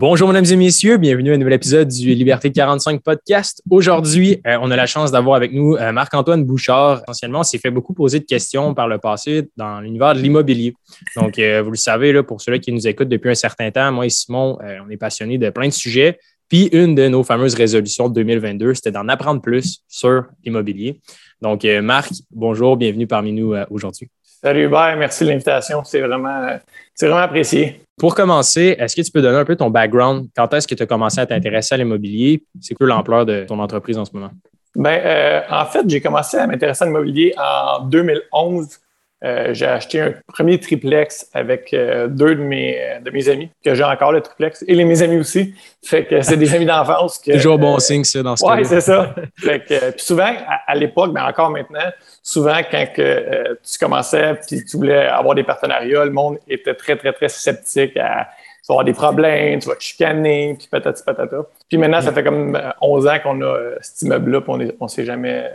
Bonjour, mesdames et messieurs. Bienvenue à un nouvel épisode du Liberté 45 podcast. Aujourd'hui, euh, on a la chance d'avoir avec nous euh, Marc-Antoine Bouchard. Essentiellement, on s'est fait beaucoup poser de questions par le passé dans l'univers de l'immobilier. Donc, euh, vous le savez, pour ceux qui nous écoutent depuis un certain temps, moi et Simon, on est passionnés de plein de sujets. Puis, une de nos fameuses résolutions de 2022, c'était d'en apprendre plus sur l'immobilier. Donc, Marc, bonjour, bienvenue parmi nous aujourd'hui. Salut Hubert, merci de l'invitation. C'est vraiment, vraiment apprécié. Pour commencer, est-ce que tu peux donner un peu ton background? Quand est-ce que tu as commencé à t'intéresser à l'immobilier? C'est quoi l'ampleur de ton entreprise en ce moment? Ben, euh, en fait, j'ai commencé à m'intéresser à l'immobilier en 2011 euh, j'ai acheté un premier triplex avec euh, deux de mes, de mes amis, que j'ai encore le triplex, et les, mes amis aussi. Fait que c'est des amis d'enfance. Toujours bon signe, ça, dans ce cas Oui, c'est ça. fait que, puis souvent, à, l'époque, mais encore maintenant, souvent, quand que, tu commençais puis tu voulais avoir des partenariats, le monde était très, très, très sceptique à tu vas avoir des problèmes, tu vas te chicaner, puis patati patata. Puis maintenant, ça fait comme 11 ans qu'on a cet immeuble-là, puis on ne s'est jamais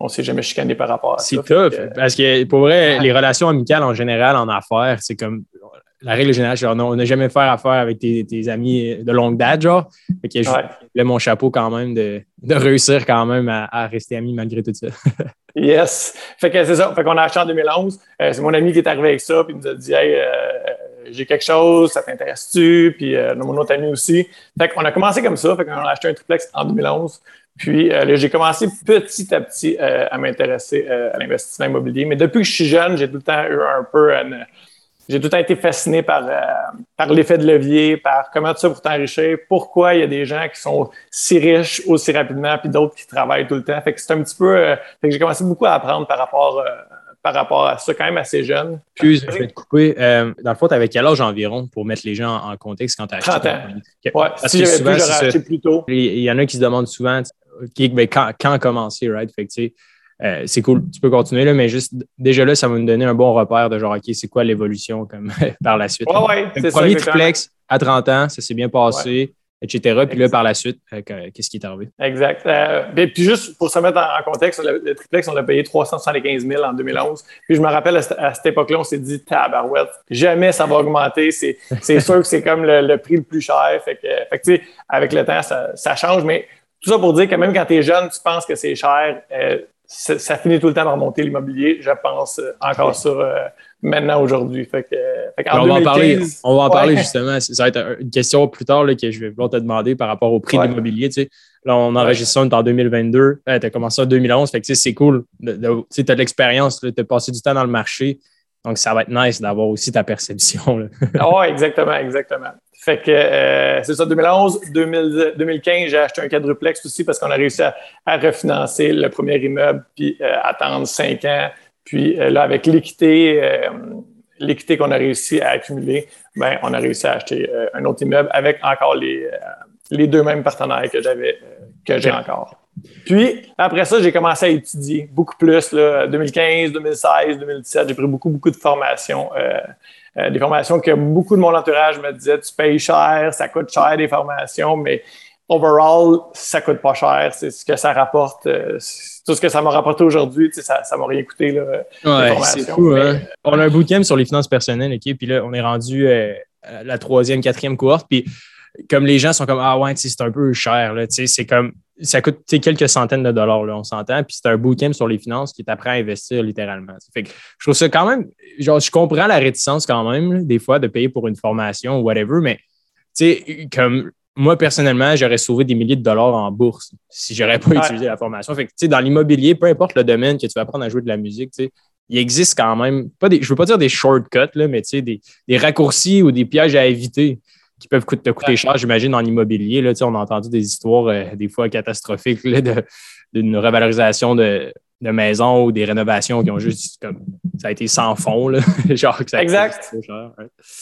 on s'est jamais chicané par rapport à ça. C'est tough. parce que pour vrai, les relations amicales en général en affaires, c'est comme la règle générale, on n'a jamais fait affaire avec tes, amis de longue date, genre. Fait que je mon chapeau quand même de, réussir quand même à, rester amis malgré tout ça. yes. Fait que c'est ça. Fait qu'on a acheté en 2011. Euh, c'est mon ami qui est arrivé avec ça, puis il nous a dit Hey, euh, j'ai quelque chose, ça t'intéresse-tu? Puis euh, mon autre ami aussi. Fait qu'on a commencé comme ça. Fait qu'on a acheté un triplex en 2011. Puis euh, j'ai commencé petit à petit à m'intéresser à l'investissement immobilier. Mais depuis que je suis jeune, j'ai tout le temps eu un peu j'ai tout le temps été fasciné par, par l'effet de levier, par comment tu fais pour t'enrichir, pourquoi il y a des gens qui sont si riches aussi rapidement, puis d'autres qui travaillent tout le temps. Fait que c'est un petit peu. fait que j'ai commencé beaucoup à apprendre par rapport, par rapport à ça, quand même assez jeune. Puis, je vais te couper. dans le fond, tu avais quel âge environ pour mettre les gens en contexte quand tu as acheté? 30 ans. Oui, si j'avais pu, j'aurais acheté plus tôt. Il y en a qui se demandent souvent, ben, quand, commencer, right? Fait que, euh, c'est cool, tu peux continuer, là, mais juste déjà là, ça va me donner un bon repère de genre, OK, c'est quoi l'évolution comme par la suite? Ouais, ouais, premier triplex à 30 ans, ça s'est bien passé, etc. Puis là, par la suite, euh, qu'est-ce qui est arrivé? Exact. Euh, puis juste pour se mettre en, contexte, le, triplex, on l'a payé 375 000 en 2011. Puis je me rappelle à, cette époque-là, on s'est dit, tabarouette, jamais ça va augmenter. C'est sûr que c'est comme le, prix le plus cher. Fait que, fait que avec le temps, ça, ça change, mais tout ça pour dire que même quand tu es jeune, tu penses que c'est cher, euh, ça, finit tout le temps de remonter l'immobilier. Je pense euh, encore ça euh, maintenant, aujourd'hui. Fait on, va en parler, on va en parler justement. Ça va être une question plus tard là, que je vais vouloir te demander par rapport au prix de l'immobilier. Là, on enregistre ça en 2022. tu as commencé en 2011. Fait que c'est cool. tu as de l'expérience, tu as passé du temps dans le marché. Donc, ça va être nice d'avoir aussi ta perception. ah oui, exactement, exactement. Fait que euh, c'est ça, 2011, 2015, j'ai acheté un quadruplex aussi parce qu'on a réussi à, refinancer le premier immeuble puis euh, attendre cinq ans. Puis euh, là, avec l'équité, l'équité qu'on a réussi à accumuler, ben, on a réussi à acheter un autre immeuble avec encore les, les deux mêmes partenaires que j'avais, que j'ai encore. Puis, après ça, j'ai commencé à étudier beaucoup plus. Là, 2015, 2016, 2017, j'ai pris beaucoup, beaucoup de formations. Euh, euh, des formations que beaucoup de mon entourage me disait tu payes cher, ça coûte cher des formations, mais overall, ça coûte pas cher. C'est ce que ça rapporte. Euh, tout ce que ça m'a rapporté aujourd'hui, ça ne m'a rien coûté. Là, ouais, c'est fou. Hein? On a un bootcamp sur les finances personnelles, OK? Puis là, on est rendu à la troisième, quatrième cohorte. Puis comme les gens sont comme Ah ouais, c'est un peu cher. C'est comme ça coûte quelques centaines de dollars, là, on s'entend. Puis c'est un bootcamp sur les finances qui t'apprend à investir littéralement. Fait que je trouve ça quand même, genre, je comprends la réticence quand même, des fois, de payer pour une formation ou whatever, mais comme moi, personnellement, j'aurais sauvé des milliers de dollars en bourse si j'aurais pas utilisé la formation. Fait que, tu sais, dans l'immobilier, peu importe le domaine que tu vas apprendre à jouer de la musique, il existe quand même, pas des, je veux pas dire des shortcuts, là, mais des, des raccourcis ou des pièges à éviter qui peuvent te coûter cher, j'imagine, en immobilier. Là, on a entendu des histoires euh, des fois catastrophiques d'une revalorisation de, de maisons ou des rénovations qui ont juste comme ça a été sans fond. Là. Genre que ça exact.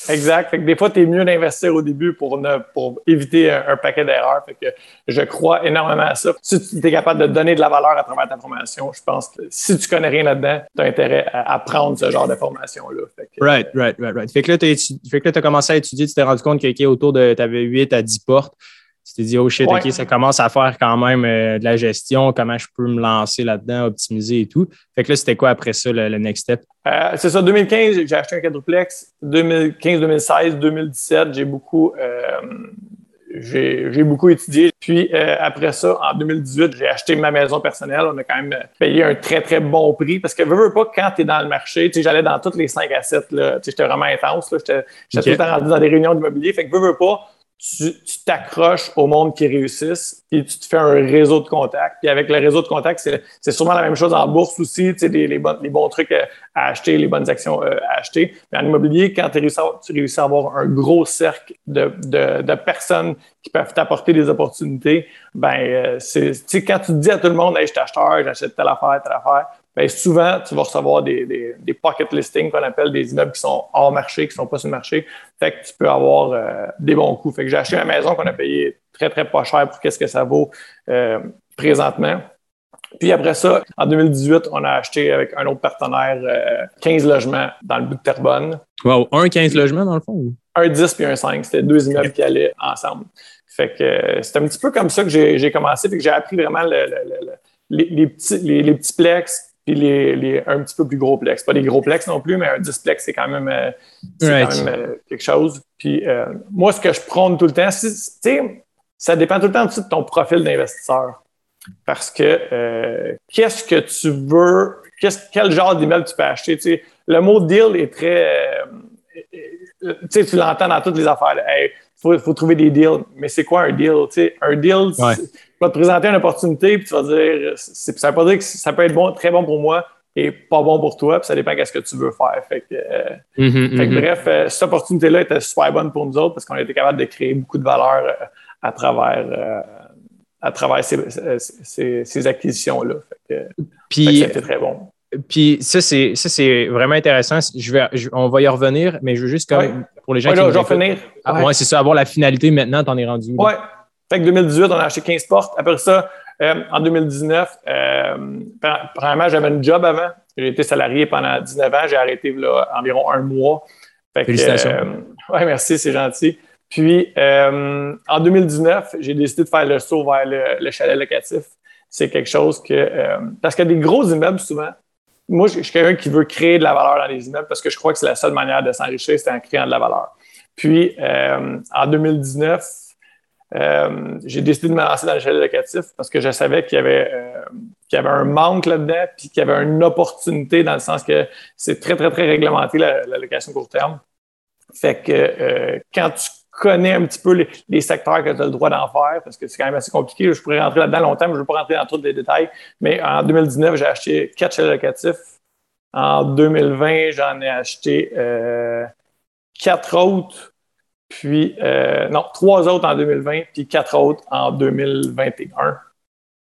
Exact. Fait que des fois, tu es mieux d'investir au début pour, ne, pour éviter un, paquet d'erreurs. Fait que je crois énormément à ça. Si tu es capable de donner de la valeur à travers ta formation, je pense que si tu connais rien là-dedans, tu as intérêt à, apprendre ce genre de formation-là. Right, right, right, right. Fait que là, tu as commencé à étudier, tu t'es rendu compte que autour de tu avais 8 à 10 portes tu t'es dit, oh shit, OK, ça commence à faire quand même euh, de la gestion, comment je peux me lancer là-dedans, optimiser et tout. Fait que là, c'était quoi après ça, le, next step? Euh, c'est ça, 2015, j'ai acheté un quadruplex. 2015, 2016, 2017, j'ai beaucoup, euh, j'ai beaucoup étudié. Puis après ça, en 2018, j'ai acheté ma maison personnelle. On a quand même payé un très, très bon prix parce que veux, veux pas, quand tu es dans le marché, j'allais dans toutes les 5 à 7, j'étais vraiment intense. J'étais tout le temps rendu dans des réunions d'immobilier. Fait que veux, veux pas, tu t'accroches au monde qui réussissent, puis tu te fais un réseau de contacts. Puis avec le réseau de contacts, c'est sûrement la même chose en bourse aussi, tu sais, les, les, bons, trucs à acheter, les bonnes actions euh, à acheter. Mais en immobilier, quand tu réussis, à avoir un gros cercle de, de, de personnes qui peuvent t'apporter des opportunités, ben euh, c'est, quand tu dis à tout le monde, hey, je suis acheteur, j'achète telle affaire, telle affaire, ben, souvent, tu vas recevoir des, des, des pocket listings qu'on appelle des immeubles qui sont hors marché, qui ne sont pas sur le marché. Fait que tu peux avoir euh, des bons coups. Fait que j'ai acheté une maison qu'on a payé très, très pas cher pour qu'est-ce que ça vaut euh, présentement. Puis après ça, en 2018, on a acheté avec un autre partenaire 15 euh, logements dans le bout de Terrebonne. Wow, un 15 logements dans le fond? Un 10 puis un 5. C'était deux immeubles qui allaient ensemble. Fait que c'était un petit peu comme ça que j'ai commencé. Fait que j'ai appris vraiment les, petits, les, petits plex puis les, un petit peu plus gros plex. Pas des gros plex non plus, mais un 10 plex, c'est quand même, euh, euh, quelque chose. Puis euh, moi, ce que je prône tout le temps, c'est, ça dépend tout le temps de ton profil d'investisseur. Parce que qu'est-ce que tu veux, quel genre d'immeuble tu peux acheter? le mot deal est très. tu l'entends dans toutes les affaires. Il faut, trouver des deals. Mais c'est quoi un deal? un deal, vas te présenter une opportunité, puis tu vas dire, ça veut pas dire que ça peut être bon, très bon pour moi et pas bon pour toi, puis ça dépend de ce que tu veux faire. Fait que, euh, mm-hmm, mm-hmm. bref, euh, cette opportunité-là était super bonne pour nous autres parce qu'on a été capable de créer beaucoup de valeur euh, à travers, à travers ces, acquisitions-là. Puis, c'était très bon. Puis ça, c'est vraiment intéressant. Je vais, on va y revenir, mais je veux juste comme pour les gens qui. je vais finir. Ah, ouais, c'est ça, avoir la finalité maintenant, t'en es rendu. Ouais. Fait que 2018, on a acheté 15 portes. Après ça, euh, en 2019, euh, premièrement, j'avais un job avant. J'ai été salarié pendant 19 ans. J'ai arrêté là, environ un mois. Félicitations. Euh, oui, merci, c'est gentil. Puis, en 2019, j'ai décidé de faire le saut vers le, chalet locatif. C'est quelque chose que... parce que des gros immeubles, souvent, moi, je suis quelqu'un qui veut créer de la valeur dans les immeubles parce que je crois que c'est la seule manière de s'enrichir, c'est en créant de la valeur. Puis, en 2019, euh, j'ai décidé de me lancer dans le chalet locatif parce que je savais qu'il y avait, euh, qu'il y avait un manque là-dedans, puis qu'il y avait une opportunité dans le sens que c'est très, très, très réglementé la, location court terme. Fait que euh, quand tu connais un petit peu les, secteurs que tu as le droit d'en faire, parce que c'est quand même assez compliqué, je pourrais rentrer là-dedans longtemps, mais je ne veux pas rentrer dans tous les détails. Mais en 2019, j'ai acheté quatre chalets locatifs. En 2020, j'en ai acheté quatre autres puis, euh, non, trois autres en 2020, puis quatre autres en 2021.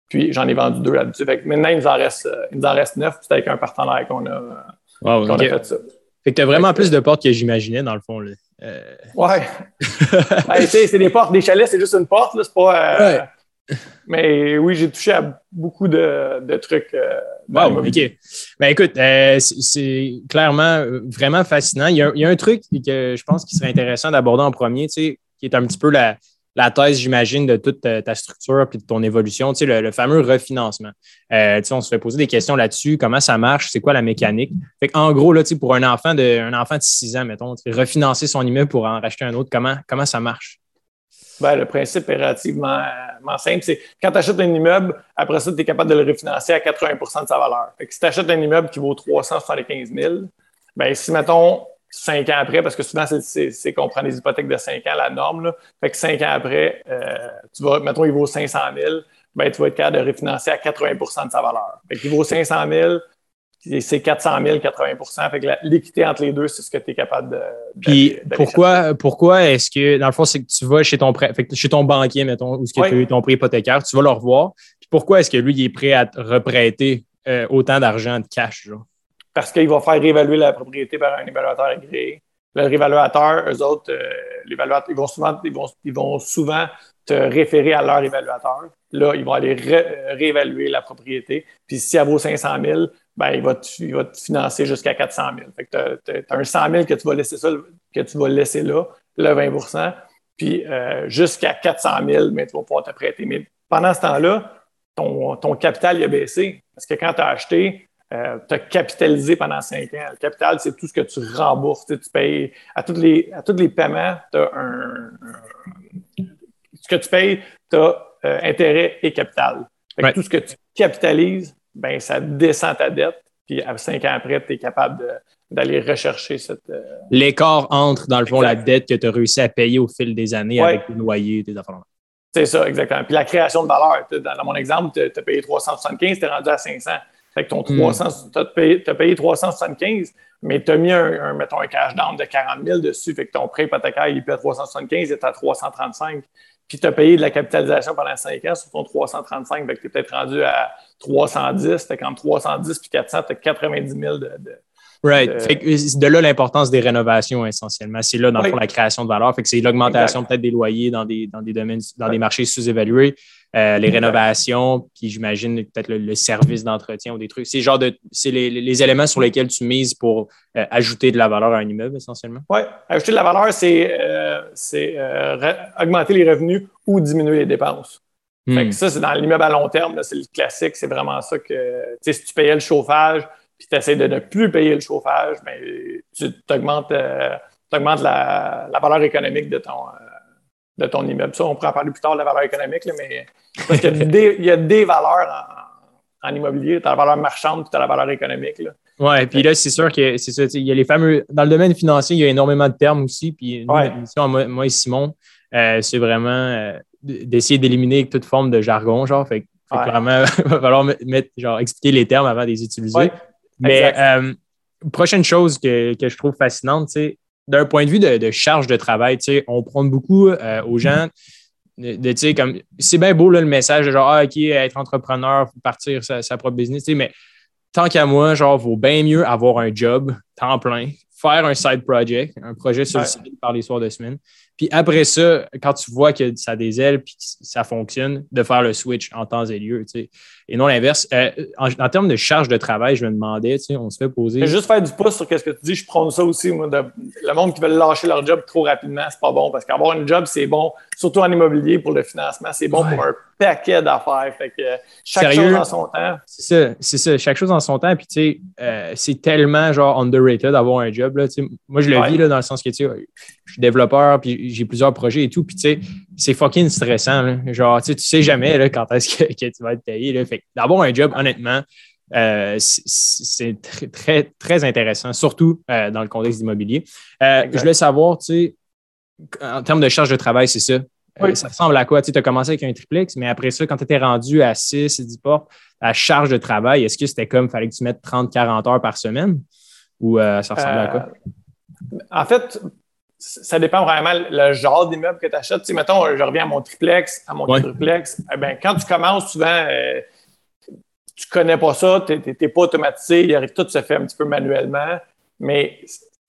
Puis, j'en ai vendu deux là-dessus. maintenant, il nous en reste, euh, il nous en reste neuf. C'est avec un partenaire qu'on a, a, fait ça. Fait que tu as vraiment plus de portes que j'imaginais, dans le fond. Là. Euh... Ouais. ben, c'est des portes, des chalets, c'est juste une porte. C'est pas. Euh, ouais. Mais oui, j'ai touché à beaucoup de, trucs. Euh, wow, OK. Ben écoute, euh, c'est clairement euh, vraiment fascinant. Il y, a, un truc que je pense qu'il serait intéressant d'aborder en premier, tu sais, qui est un petit peu la, thèse, j'imagine, de toute ta, structure et de ton évolution, tu sais, le, fameux refinancement. tu sais, on se fait poser des questions là-dessus, comment ça marche, c'est quoi la mécanique? Fait en gros, là, tu sais, pour un enfant de, un enfant de 6 ans, mettons, refinancer son immeuble pour en racheter un autre, comment, comment ça marche? Ben, le principe est relativement simple. C'est quand tu achètes un immeuble, après ça, tu es capable de le refinancer à 80% de sa valeur. si tu achètes un immeuble qui vaut 375 000, ben, si, mettons, cinq ans après, parce que souvent, c'est qu'on prend des hypothèques de cinq ans, la norme, là, fait que cinq ans après, euh, tu vas, mettons, il vaut 500 000, ben, tu vas être capable de refinancer à 80% de sa valeur. Fait vaut 500 000, c'est 400 000, 80 Fait que l'équité entre les deux, c'est ce que tu es capable de. Puis pourquoi, pourquoi est-ce que, dans le fond, c'est que tu vas chez ton, prêt, chez ton banquier, mettons, ou ce que tu as eu ton prêt hypothécaire, tu vas le revoir. Puis pourquoi est-ce que lui, il est prêt à te reprêter euh, autant d'argent de cash? Genre? Parce qu'il va faire réévaluer la propriété par un évaluateur agréé. Le réévaluateur, eux autres, euh, ils vont souvent, ils vont, ils vont souvent te référer à leur évaluateur. Là, ils vont aller réévaluer la propriété. Puis si elle vaut 500 000, ben, il, va te, il va te financer jusqu'à 400 000. Fait que tu as, un 100 000 que tu vas laisser ça, que tu vas laisser là, le 20% puis euh, jusqu'à 400 000, mais tu vas pouvoir te prêter. Mais pendant ce temps-là, ton, ton capital il a baissé. Parce que quand tu as acheté, euh, tu as capitalisé pendant cinq ans. Le capital, c'est tout ce que tu rembourses. Tu, payes à tous les, les paiements, tu as un, Ce que tu payes, tu as euh, intérêt et capital. Tout ce que tu capitalises, ben, ça descend ta dette. Puis à cinq ans après, tu es capable d'aller rechercher cette. Euh, L'écart entre, dans le fond, la dette que tu as réussi à payer au fil des années avec tes loyers, tes affaires. C'est ça, exactement. Puis la création de valeur. Dans, mon exemple, tu as payé 375, tu es rendu à 500. Fait que ton 300, hmm. tu as, payé 375, mais tu as mis un, mettons, un cash down de 40 000 dessus. Fait que ton prêt hypothécaire, il est à 375, il est à 335. Puis tu as payé de la capitalisation pendant 5 ans sur ton 335. Fait que tu es peut-être rendu à 310. Fait qu'entre 310 puis 400, tu as 90 000 de, Right. C'est de là l'importance des rénovations essentiellement. C'est là, dans le fond, la création de valeur. Fait que c'est l'augmentation peut-être des loyers dans des, dans des domaines, dans des marchés sous-évalués, euh, les rénovations, puis j'imagine peut-être le, service d'entretien ou des trucs. C'est genre de c'est les, les, éléments sur lesquels tu mises pour euh, ajouter de la valeur à un immeuble essentiellement? Oui, ajouter de la valeur, c'est euh, augmenter les revenus ou diminuer les dépenses. Fait que hmm. ça, c'est dans l'immeuble à long terme, c'est le classique, c'est vraiment ça que si tu payais le chauffage, puis tu essaies de ne plus payer le chauffage, bien, tu augmentes, euh, la, valeur économique de ton, de ton immeuble. Ça, on pourra en parler plus tard de la valeur économique, mais parce qu'il y, a des valeurs en, immobilier. Tu as la valeur marchande puis tu as la valeur économique. Oui, puis là, c'est sûr que c'est ça. Il y a les fameux. Dans le domaine financier, il y a énormément de termes aussi. Puis moi, et Simon, euh, c'est vraiment d'essayer d'éliminer toute forme de jargon, genre. Fait, vraiment, il va falloir mettre, genre, expliquer les termes avant de les utiliser. Mais euh, prochaine chose que, que, je trouve fascinante, d'un point de vue de, charge de travail, on prend beaucoup euh, aux gens de, comme c'est bien beau le message de genre ah, OK, être entrepreneur, partir sa, sa propre business, mais tant qu'à moi, genre, vaut bien mieux avoir un job temps plein, faire un side project, un projet sur le site par les soirs de semaine, puis après ça, quand tu vois que ça a des ailes puis que ça fonctionne, de faire le switch en temps et lieu, tu sais. Et non l'inverse. Euh, en, termes de charge de travail, je me demandais, tu sais, on se fait poser. Juste faire du pouce sur ce que tu dis, je prends ça aussi, moi. le monde qui veut lâcher leur job trop rapidement, c'est pas bon parce qu'avoir un job, c'est bon, surtout en immobilier pour le financement, c'est bon pour un paquet d'affaires. Fait que chaque chose en son temps. C'est ça, c'est ça. Chaque chose en son temps. Puis, tu sais, euh, c'est tellement genre underrated d'avoir un job. Là, moi, je le vis là, dans le sens que, tu sais, je suis développeur, puis j'ai plusieurs projets et tout. Puis, tu sais, c'est fucking stressant. Genre, tu sais, tu sais jamais là, quand est-ce que, tu vas être payé. Là. Fait d'avoir un job, honnêtement, euh, c'est très, très, très intéressant, surtout euh, dans le contexte immobilier. je voulais savoir, tu sais, en termes de charge de travail, c'est ça. ça ressemble à quoi? Tu as commencé avec un triplex, mais après ça, quand tu étais rendu à 6 et 10 portes, à charge de travail, est-ce que c'était comme, fallait que tu mettes 30-40 heures par semaine? Ou ça ressemblait à quoi? En fait, ça dépend vraiment le genre d'immeuble que tu achètes. Tu sais, mettons, je reviens à mon triplex, à mon triplex. Eh ben, quand tu commences, souvent, euh, tu ne connais pas ça, tu n'es pas automatisé, tout se fait un petit peu manuellement. Mais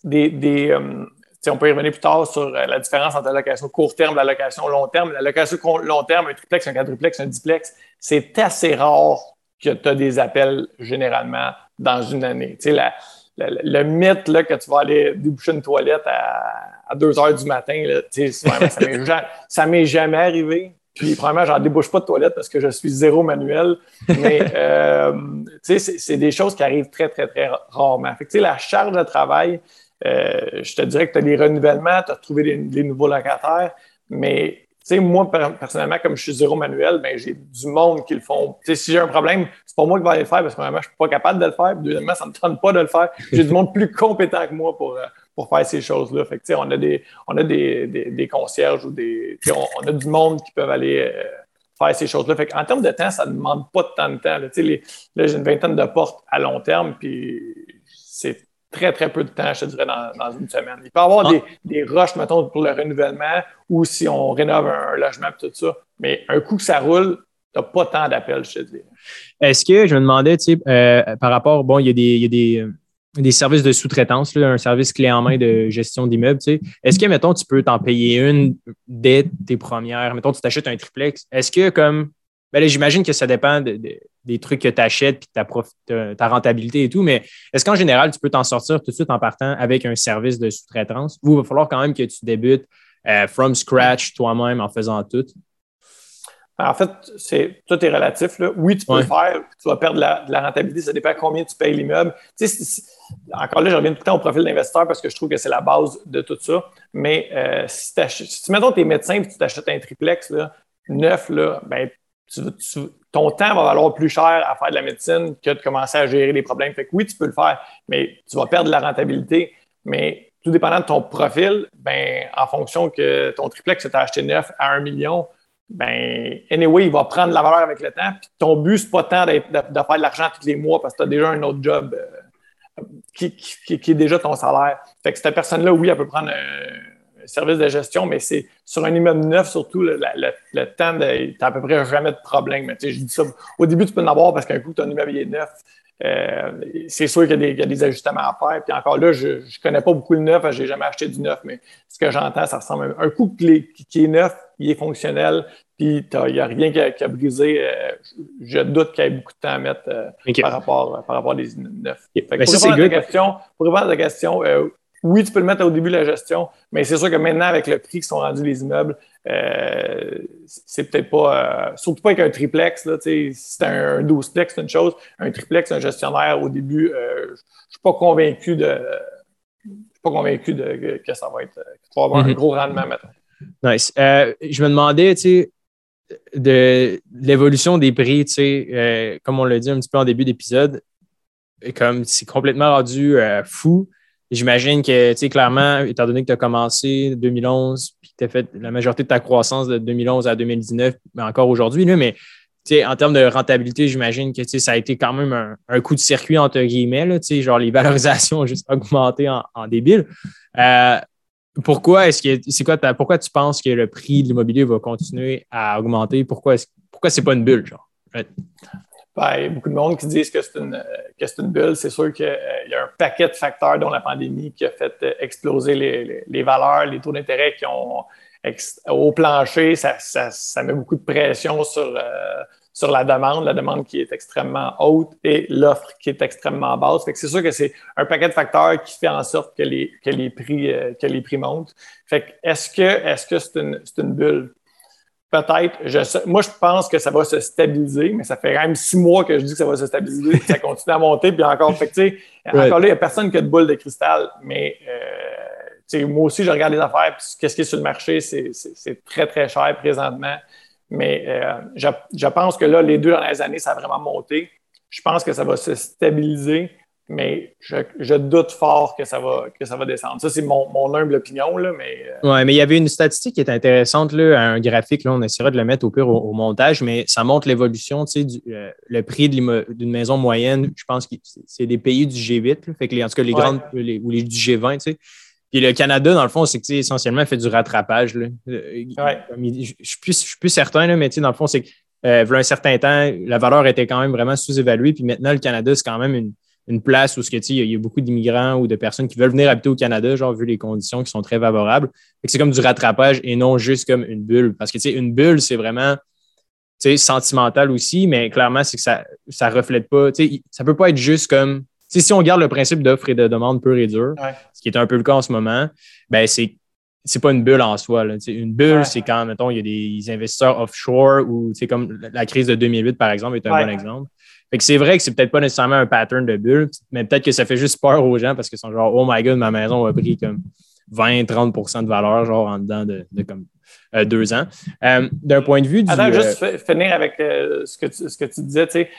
des, des euh, on peut y revenir plus tard sur euh, la différence entre la location court terme et la location long terme. La location long terme, un triplex, un quadruplex, un diplex, c'est assez rare que tu as des appels généralement dans une année. Tu sais, la, le, mythe là, que tu vas aller déboucher une toilette à, 2 heures du matin, là, ça m'est jamais arrivé. Puis, premièrement, j'en débouche pas de toilette parce que je suis zéro manuel. Mais, euh, c'est des choses qui arrivent très, très, très rarement. Fait que, la charge de travail, euh, je te dirais que tu as des renouvellements, tu as trouvé des, nouveaux locataires, mais sais, moi, personnellement, comme je suis zéro manuel, ben, j'ai du monde qui le font. sais, si j'ai un problème, c'est pas moi qui vais aller le faire parce que vraiment, je suis pas capable de le faire. Deuxièmement, ça me tente pas de le faire. J'ai du monde plus compétent que moi pour, euh, pour faire ces choses-là. Fait que, on a des, on a des, des, concierges ou des. On, a du monde qui peuvent aller euh, faire ces choses-là. Fait en termes de temps, ça ne demande pas de tant de temps. Là, les, là j'ai une vingtaine de portes à long terme, puis c'est très, très peu de temps, je te dirais, dans, une semaine. Il peut y avoir ah. des, des rushs, mettons, pour le renouvellement ou si on rénove un, logement et tout ça. Mais un coup que ça roule, tu n'as pas tant d'appels, je te dis. Est-ce que je me demandais, tu sais, euh, par rapport, bon, il y a des, il y a des, euh, des services de sous-traitance, un service clé en main de gestion d'immeubles, tu sais. Est-ce que, mettons, tu peux t'en payer une dès tes premières, mettons, tu t'achètes un triplex. Est-ce que, comme ben j'imagine que ça dépend des trucs que tu achètes et ta, ta, rentabilité et tout, mais est-ce qu'en général, tu peux t'en sortir tout de suite en partant avec un service de sous-traitance ou il va falloir quand même que tu débutes euh, from scratch toi-même en faisant tout? En fait, c'est tout est relatif. Là. Oui, tu peux le faire, tu vas perdre de la, rentabilité, ça dépend combien tu payes l'immeuble. encore là, je reviens tout le temps au profil d'investisseur parce que je trouve que c'est la base de tout ça. Mais euh, si, si, tu mettons tes médecins et tu t'achètes un triplex là, neuf, là, ben, ton temps va valoir plus cher à faire de la médecine que de commencer à gérer les problèmes. Fait que oui, tu peux le faire, mais tu vas perdre de la rentabilité. Mais tout dépendant de ton profil, ben, en fonction que ton triplex est acheté neuf à un million, ben, anyway, il va prendre la valeur avec le temps. Puis ton but, c'est pas tant de, faire de l'argent tous les mois parce que tu as déjà un autre job euh, qui, est déjà ton salaire. Fait que cette personne-là, oui, elle peut prendre un service de gestion, mais c'est sur un immeuble neuf, surtout, le, temps, de, tu à peu près jamais de problème. Mais, je dis ça, au début, tu peux en avoir parce qu'un coup, ton immeuble est neuf. Euh, c'est sûr qu'il y, a des ajustements à faire. Puis encore là, je ne connais pas beaucoup le neuf, je n'ai jamais acheté du neuf, mais ce que j'entends, ça ressemble à un coup qui, qui est neuf, il est fonctionnel, puis il n'y a rien qui a, brisé. Euh, je doute qu'il y ait beaucoup de temps à mettre euh, par, rapport, par rapport à des neufs. pour, répondre à ta question, pour répondre à ta question, oui, tu peux le mettre au début de la gestion, mais c'est sûr que maintenant, avec le prix qui sont rendus les immeubles, euh, c'est peut-être pas. Euh, surtout pas avec un triplex. Là, si c'est un, 12plex, c'est une chose. Un triplex, un gestionnaire, au début, euh, je ne suis pas convaincu de. pas convaincu de, que ça va être. qu'il avoir un mhm. gros rendement maintenant. Nice. je me demandais, tu sais, de, l'évolution des prix, tu sais, comme on l'a dit un petit peu en début d'épisode, comme c'est complètement rendu fou. J'imagine que, tu sais, clairement, étant donné que tu as commencé en 2011, puis que tu as fait la majorité de ta croissance de 2011 à 2019, mais encore aujourd'hui, mais en termes de rentabilité, j'imagine que ça a été quand même un, coup de circuit, entre guillemets, là, genre les valorisations ont juste augmenté en, débile. Euh, pourquoi est-ce que c'est quoi pourquoi tu penses que le prix de l'immobilier va continuer à augmenter? Pourquoi est-ce pourquoi c'est pas une bulle, genre? A beaucoup de monde qui disent que c'est une, une bulle. C'est sûr qu'il euh, y a un paquet de facteurs, dont la pandémie, qui a fait euh, exploser les, valeurs, les taux d'intérêt qui ont au plancher. Ça, met beaucoup de pression sur, euh, sur la demande, la demande qui est extrêmement haute et l'offre qui est extrêmement basse. c'est sûr que c'est un paquet de facteurs qui fait en sorte que les, que les, prix, que les prix montent. Fait est-ce que est-ce que c'est une, une bulle? Peut-être. moi, je pense que ça va se stabiliser, mais ça fait quand même six mois que je dis que ça va se stabiliser, ça continue à monter, puis encore, fait encore là, il n'y a personne qui a de boule de cristal, mais euh, moi aussi, je regarde les affaires, puis qu'est-ce qui est sur le marché, c'est très, très cher présentement. Mais euh, je, je, pense que là, les deux dernières années, ça a vraiment monté. Je pense que ça va se stabiliser mais je, doute fort que ça va, que ça va descendre. Ça, c'est mon, humble opinion. Là, mais, euh, Oui, mais il y avait une statistique qui est intéressante, là, un graphique, là, on essaiera de le mettre au pire au, montage, mais ça montre l'évolution, tu sais, euh, le prix d'une maison moyenne, je pense que c'est des pays du G8, fait que les, en tout cas les grandes, ou les du G20, tu sais. Puis le Canada, dans le fond, c'est que essentiellement fait du rattrapage. Là. Euh, je, suis plus, je suis plus certain, là, mais dans le fond, c'est que euh, un certain temps, la valeur était quand même vraiment sous-évaluée. Puis maintenant, le Canada, c'est quand même une, une place où il y, a beaucoup d'immigrants ou de personnes qui veulent venir habiter au Canada, genre vu les conditions qui sont très favorables. C'est comme du rattrapage et non juste comme une bulle. Parce que une bulle, c'est vraiment sentimental aussi, mais clairement, c'est que ça ne reflète pas. Ça ne peut pas être juste comme. Si on garde le principe d'offre et de demande pur et dur, ce qui est un peu le cas en ce moment, ben c'est c'est pas une bulle en soi. Une bulle, c'est quand, mettons, il y a des investisseurs offshore ou comme la crise de 2008, par exemple, est un bon exemple. Fait que c'est vrai que c'est peut-être pas nécessairement un pattern de bulle, mais peut-être que ça fait juste peur aux gens parce qu'ils sont genre, oh my god, ma maison a pris comme 20-30 de valeur, genre en dedans de, comme euh, deux ans. Euh, d'un point de vue du. Attends, juste euh, finir avec ce, que tu, ce que tu disais, tu sais.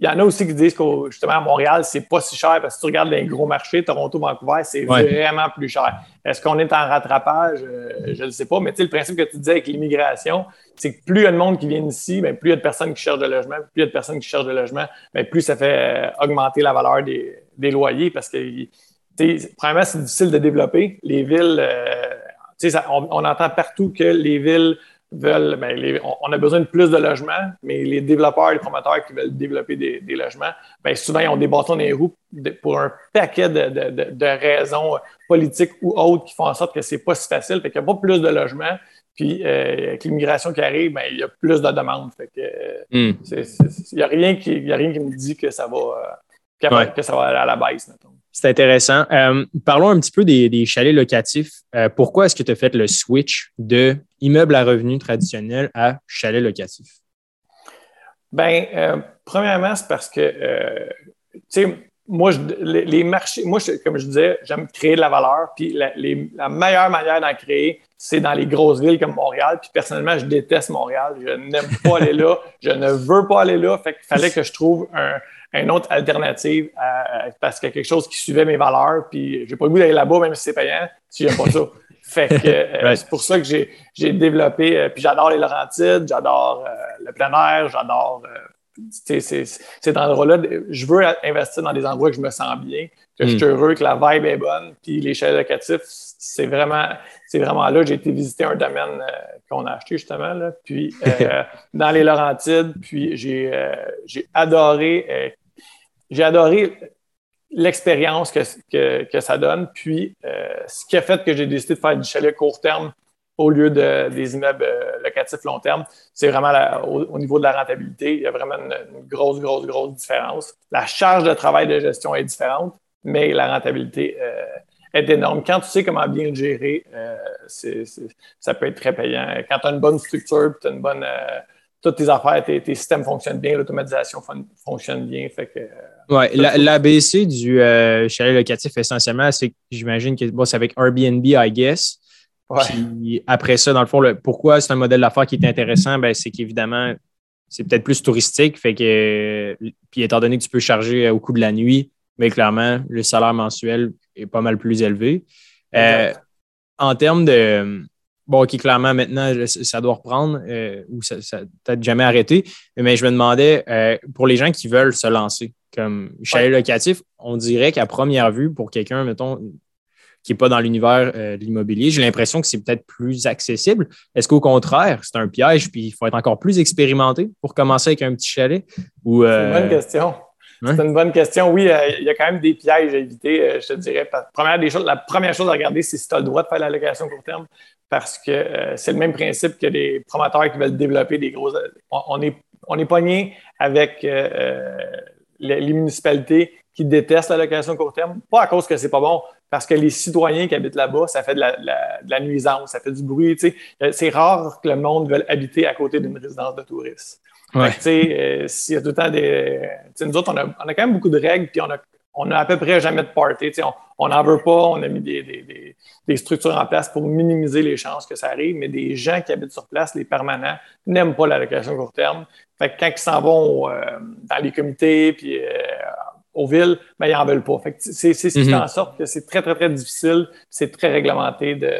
Il y en a aussi qui disent que justement à Montréal, c'est pas si cher parce que si tu regardes les gros marchés, Toronto, Vancouver, c'est vraiment plus cher. Est-ce qu'on est en rattrapage? je ne sais pas, mais tu sais, le principe que tu disais avec l'immigration, c'est que plus il y a de monde qui vient ici, bien, plus il y a de personnes qui cherchent de logement, plus il y a de personnes qui cherchent de logement, bien, plus ça fait euh, augmenter la valeur des, loyers parce que, premièrement, c'est difficile de développer. Les villes, euh, ça, on, entend partout que les villes veulent, bien, on, a besoin de plus de logements, mais les développeurs, les promoteurs qui veulent développer des, logements, bien, souvent, ils ont des bâtons dans les roues pour un paquet de, raisons politiques ou autres qui font en sorte que c'est pas si facile. Fait qu'il n'y a pas plus de logements. Puis euh, avec l'immigration qui arrive, ben, il y a plus de demandes. il n'y a, rien qui, a rien qui me dit que ça va, euh, que, ça va aller à la baisse. C'est intéressant. Euh, parlons un petit peu des, chalets locatifs. Euh, pourquoi est-ce que tu as fait le switch de immeuble à revenu traditionnel à chalet locatif? Bien, euh, premièrement, c'est parce que, tu sais, moi, les, marchés, moi, comme je disais, j'aime créer de la valeur. Puis la, meilleure manière d'en créer, c'est dans les grosses villes comme Montréal. Puis personnellement, je déteste Montréal. Je n'aime pas aller là. Je ne veux pas aller là. Fait qu'il fallait que je trouve un, une autre alternative parce qu'il y a quelque chose qui suivait mes valeurs. Puis j'ai pas le goût d'aller là-bas, même si c'est payant, si j'aime pas ça. Fait que euh, c'est pour ça que j'ai développé. Euh, puis j'adore les Laurentides, j'adore euh, le plein air, j'adore cet endroit-là. Je veux investir dans des endroits que je me sens bien, que je suis hmm. heureux, que la vibe est bonne. Puis les chalets locatifs, c'est vraiment, vraiment là. J'ai été visiter un domaine qu'on a acheté justement. Là. Puis dans les Laurentides, puis j'ai adoré j'ai adoré l'expérience que, ça donne, puis euh, ce qui a fait que j'ai décidé de faire du chalet court terme au lieu de, des immeubles euh, locatifs long terme, c'est vraiment au, niveau de la rentabilité. Il y a vraiment une, grosse, grosse, grosse différence. La charge de travail de gestion est différente, mais la rentabilité euh, est énorme. Quand tu sais comment bien le gérer, ça peut être très payant. Quand tu as une bonne structure, tu as une bonne toutes tes affaires, tes, systèmes fonctionnent bien, l'automatisation fonctionne bien. Fait que, ouais, l'ABC du euh, chalet locatif, essentiellement, c'est que j'imagine que c'est avec Airbnb, I guess. Puis après ça, dans le fond, pourquoi c'est un modèle d'affaires qui est intéressant, ben, c'est qu'évidemment, c'est peut-être plus touristique. Fait que, puis étant donné que tu peux charger au coût de la nuit, mais clairement, le salaire mensuel est pas mal plus élevé. Euh, en termes de, Bon, OK, clairement, maintenant, ça doit reprendre euh, ou ça, ça peut-être jamais arrêté. Mais je me demandais, euh, pour les gens qui veulent se lancer comme chalet locatif, on dirait qu'à première vue, pour quelqu'un, mettons, qui n'est pas dans l'univers euh, de l'immobilier, j'ai l'impression que c'est peut-être plus accessible. Est-ce qu'au contraire, c'est un piège, puis il faut être encore plus expérimenté pour commencer avec un petit chalet? Ou, C'est une bonne question. C'est une bonne question. Oui, il y a quand même des pièges à éviter, je te dirais. Première des choses, la première chose à regarder, c'est si tu as le droit de faire la location court terme parce que euh, c'est le même principe que les promoteurs qui veulent développer des gros. On, est, on est pogné avec euh, euh, les, municipalités qui détestent la location court terme, pas à cause que c'est pas bon, parce que les citoyens qui habitent là-bas, ça fait de la, nuisance, ça fait du bruit. C'est rare que le monde veuille habiter à côté d'une résidence de touristes. Ouais. s'il y a tout le temps des. nous autres, on a, on a, quand même beaucoup de règles, puis on a on n'a à peu près jamais de party. On n'en veut pas, on a mis des, structures en place pour minimiser les chances que ça arrive, mais des gens qui habitent sur place, les permanents, n'aiment pas la location court terme. Fait que quand ils s'en vont euh, dans les comités puis euh, aux villes, ben, ils n'en veulent pas. c'est ce qui fait en sorte que c'est très, très, très difficile, c'est très réglementé de,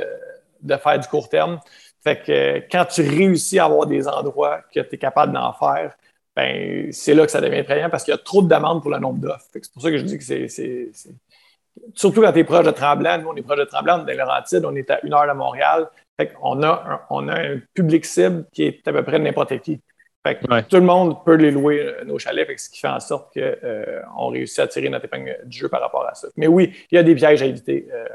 de, faire du court terme. Fait que quand tu réussis à avoir des endroits que tu es capable d'en faire, ben, c'est là que ça devient attrayant parce qu'il y a trop de demandes pour le nombre d'offres. C'est pour ça que je dis que c'est. Surtout quand tu es proche de Tremblant, nous, on est proche de Tremblant, dans Laurentides, on est à une heure de Montréal. Fait on, a un, on a un public cible qui est à peu près n'importe qui. Fait Tout le monde peut les louer, euh, nos chalets, fait ce qui fait en sorte qu'on euh, réussit à tirer notre épingle du jeu par rapport à ça. Mais oui, il y a des pièges à éviter. Euh,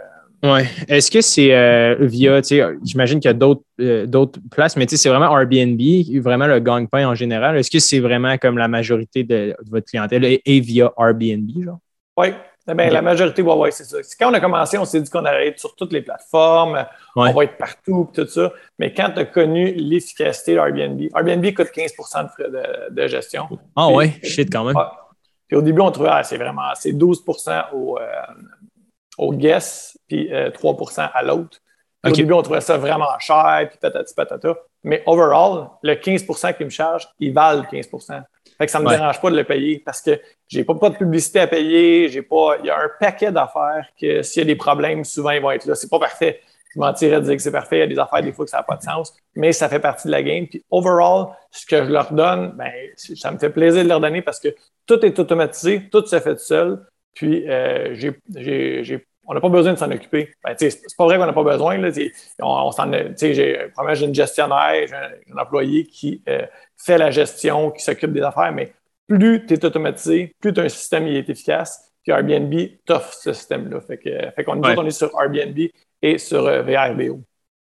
oui. Est-ce que c'est euh, via, j'imagine qu'il y a d'autres euh, d'autres places, mais c'est vraiment Airbnb, vraiment le gang-pain en général. Est-ce que c'est vraiment comme la majorité de, votre clientèle est, via Airbnb, genre? Oui. Eh la majorité, oui, ouais, c'est ça. Quand on a commencé, on s'est dit qu'on allait être sur toutes les plateformes, on va être partout, tout ça. Mais quand tu as connu l'efficacité d'Airbnb, Airbnb coûte 15 de frais de, gestion. Ah oui, shit quand même. Puis au début, on trouvait, ah, c'est vraiment, c'est 12 au, euh, au guest, puis 3 euh, à l'autre. Au début, on trouvait ça vraiment cher, puis patati patata. Mais overall, le 15% qu'ils me chargent, ils valent 15 fait que ça ne me dérange pas de le payer parce que j'ai pas, pas de publicité à payer, j'ai pas. Il y a un paquet d'affaires que s'il y a des problèmes, souvent ils vont être là. C'est pas parfait. Je mentirais de dire que c'est parfait. Il y a des affaires, des fois, que ça n'a pas de sens, mais ça fait partie de la game. Puis, overall, ce que je leur donne, ben, ça me fait plaisir de leur donner parce que tout est automatisé, tout se fait tout seul. Puis, euh, j'ai on n'a pas besoin de s'en occuper. Ben, c'est pas vrai qu'on n'a pas besoin. Là, on, j'ai, j'ai une gestionnaire, j'ai un, employé qui euh, fait la gestion, qui s'occupe des affaires, mais plus tu es automatisé, plus ton système est efficace. Puis Airbnb t'offre ce système-là. Fait, que, fait qu'on on est sur Airbnb et sur euh, VRBO.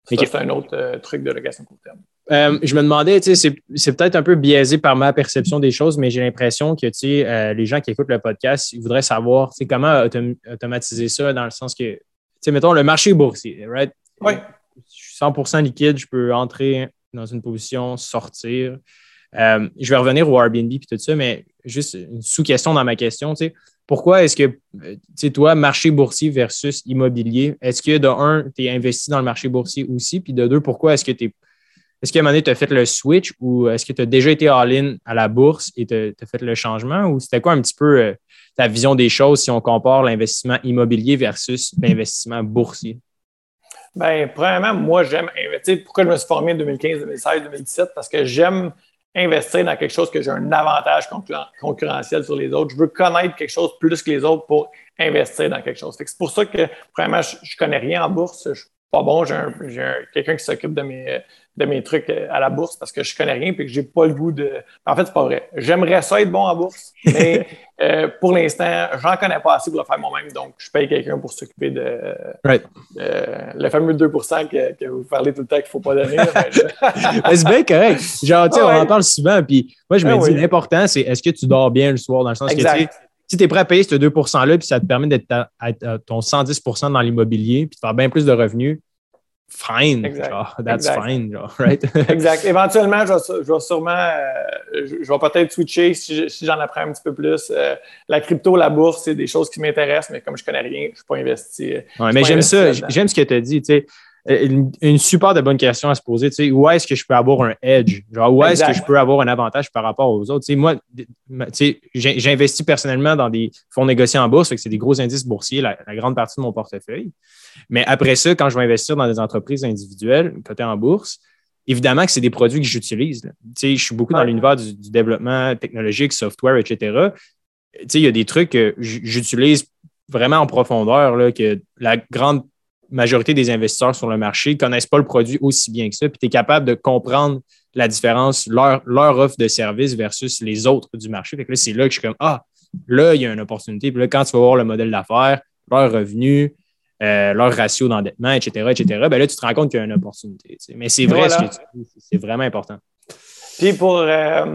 c'est un autre euh, truc de location court terme. Euh, je me demandais, c'est peut-être un peu biaisé par ma perception des choses, mais j'ai l'impression que, euh, les gens qui écoutent le podcast, ils voudraient savoir, comment automatiser ça dans le sens que, mettons, le marché boursier, right? Oui. Je suis 100% liquide, je peux entrer dans une position, sortir. Euh, je vais revenir au Airbnb et tout ça, mais juste une sous-question dans ma question, tu sais, pourquoi est-ce que, tu sais, toi, marché boursier versus immobilier, est-ce que de un, tu es investi dans le marché boursier aussi, puis de deux, pourquoi est-ce que tu es est-ce qu'à un moment donné, tu as fait le switch ou est-ce que tu as déjà été all-in à la bourse et tu as, fait le changement? Ou c'était quoi un petit peu euh, ta vision des choses si on compare l'investissement immobilier versus l'investissement boursier? Bien, premièrement, moi, j'aime investir. Pourquoi je me suis formé en 2015, 2016, 2017? Parce que j'aime investir dans quelque chose que j'ai un avantage concurrentiel sur les autres. Je veux connaître quelque chose plus que les autres pour investir dans quelque chose. C'est pour ça que, premièrement, je ne connais rien en bourse. Je pas bon, j'ai quelqu'un qui s'occupe de mes, de mes trucs à la bourse parce que je connais rien et que j'ai pas le goût de. En fait, c'est pas vrai. J'aimerais ça être bon en bourse, mais euh, pour l'instant, j'en connais pas assez pour le faire moi-même, donc je paye quelqu'un pour s'occuper de, le fameux 2 que, que, vous parlez tout le temps qu'il faut pas donner. c'est bien correct. Genre, tu sais, on en parle souvent, puis moi, je me dis, l'important, c'est est-ce que tu dors bien le soir, dans le sens que, tu si tu es prêt à payer ce 2 %-là, puis ça te permet d'être à, ton 110% dans l'immobilier, puis de faire bien plus de revenus, fine. Genre, that's fine. Genre, right? exact. Éventuellement, je vais, sûrement, euh, je, vais peut-être switcher si, j'en apprends un petit peu plus. Euh, la crypto, la bourse, c'est des choses qui m'intéressent, mais comme je connais rien, je ne suis pas investi. Ouais, mais j'aime ça. J'aime ce que tu as dit. Tu sais, euh, une, super de bonne question à se poser. Tu sais, où est-ce que je peux avoir un edge? Genre, où est-ce que je peux avoir un avantage par rapport aux autres? Tu sais, moi, tu sais, j'investis personnellement dans des fonds négociés en bourse, c'est des gros indices boursiers, la, grande partie de mon portefeuille. Mais après ça, quand je vais investir dans des entreprises individuelles cotées en bourse, évidemment que c'est des produits que j'utilise. Tu sais, je suis beaucoup dans l'univers du, du, développement technologique, software, etc. Tu sais, il y a des trucs que j'utilise vraiment en profondeur, là, que la grande majorité des investisseurs sur le marché ne connaissent pas le produit aussi bien que ça, puis tu es capable de comprendre la différence, leur, leur, offre de service versus les autres du marché. Fait que là, c'est là que je suis comme Ah, là, il y a une opportunité. Puis là, quand tu vas voir le modèle d'affaires, leur revenu, euh, leur ratio d'endettement, etc., etc., ben là, tu te rends compte qu'il y a une opportunité. Mais c'est vrai ce que tu dis, c'est vraiment important. Puis pour, euh,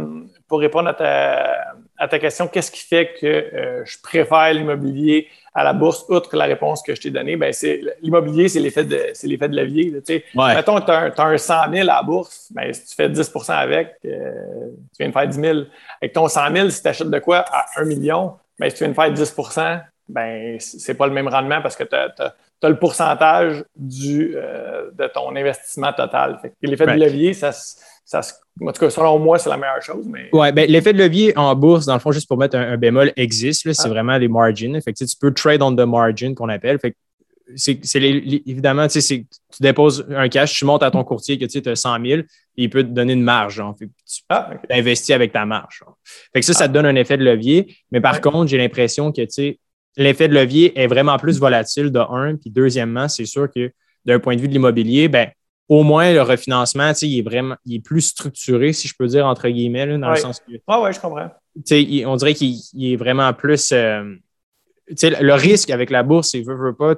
pour répondre à ta, à ta question, qu'est-ce qui fait que euh, je préfère l'immobilier à la bourse, outre la réponse que je t'ai donnée, ben c'est l'immobilier, c'est l'effet de c'est l'effet de levier. Là, Mettons que tu as, un 100 000 à la bourse, ben, si tu fais 10% avec, euh, tu viens de faire 10 000. Avec ton 100 000, si tu achètes de quoi à 1 million, ben, si tu viens de faire 10% ben, c'est pas le même rendement parce que tu as, le pourcentage du, euh, de ton investissement total. L'effet de levier, ça, ça en tout cas, selon moi, c'est la meilleure chose. Mais... Oui, ben, l'effet de levier en bourse, dans le fond, juste pour mettre un, bémol, existe. C'est ah. vraiment des margins. Fait tu peux trade on the margin qu'on appelle. Fait c'est, évidemment, tu déposes un cash, tu montes à ton courtier que tu as 100 000, et il peut te donner une marge. tu ah, investis avec ta marge. Fait que ça, ça te ah. donne un effet de levier. Mais par contre, j'ai l'impression que l'effet de levier est vraiment plus volatile de un. Puis deuxièmement, c'est sûr que d'un point de vue de l'immobilier, ben, au moins le refinancement, il est vraiment il est plus structuré, si je peux dire, entre guillemets, dans le sens que. Ah oui, je comprends. on dirait qu'il est vraiment plus. Euh, le risque avec la bourse, c'est veut, pas,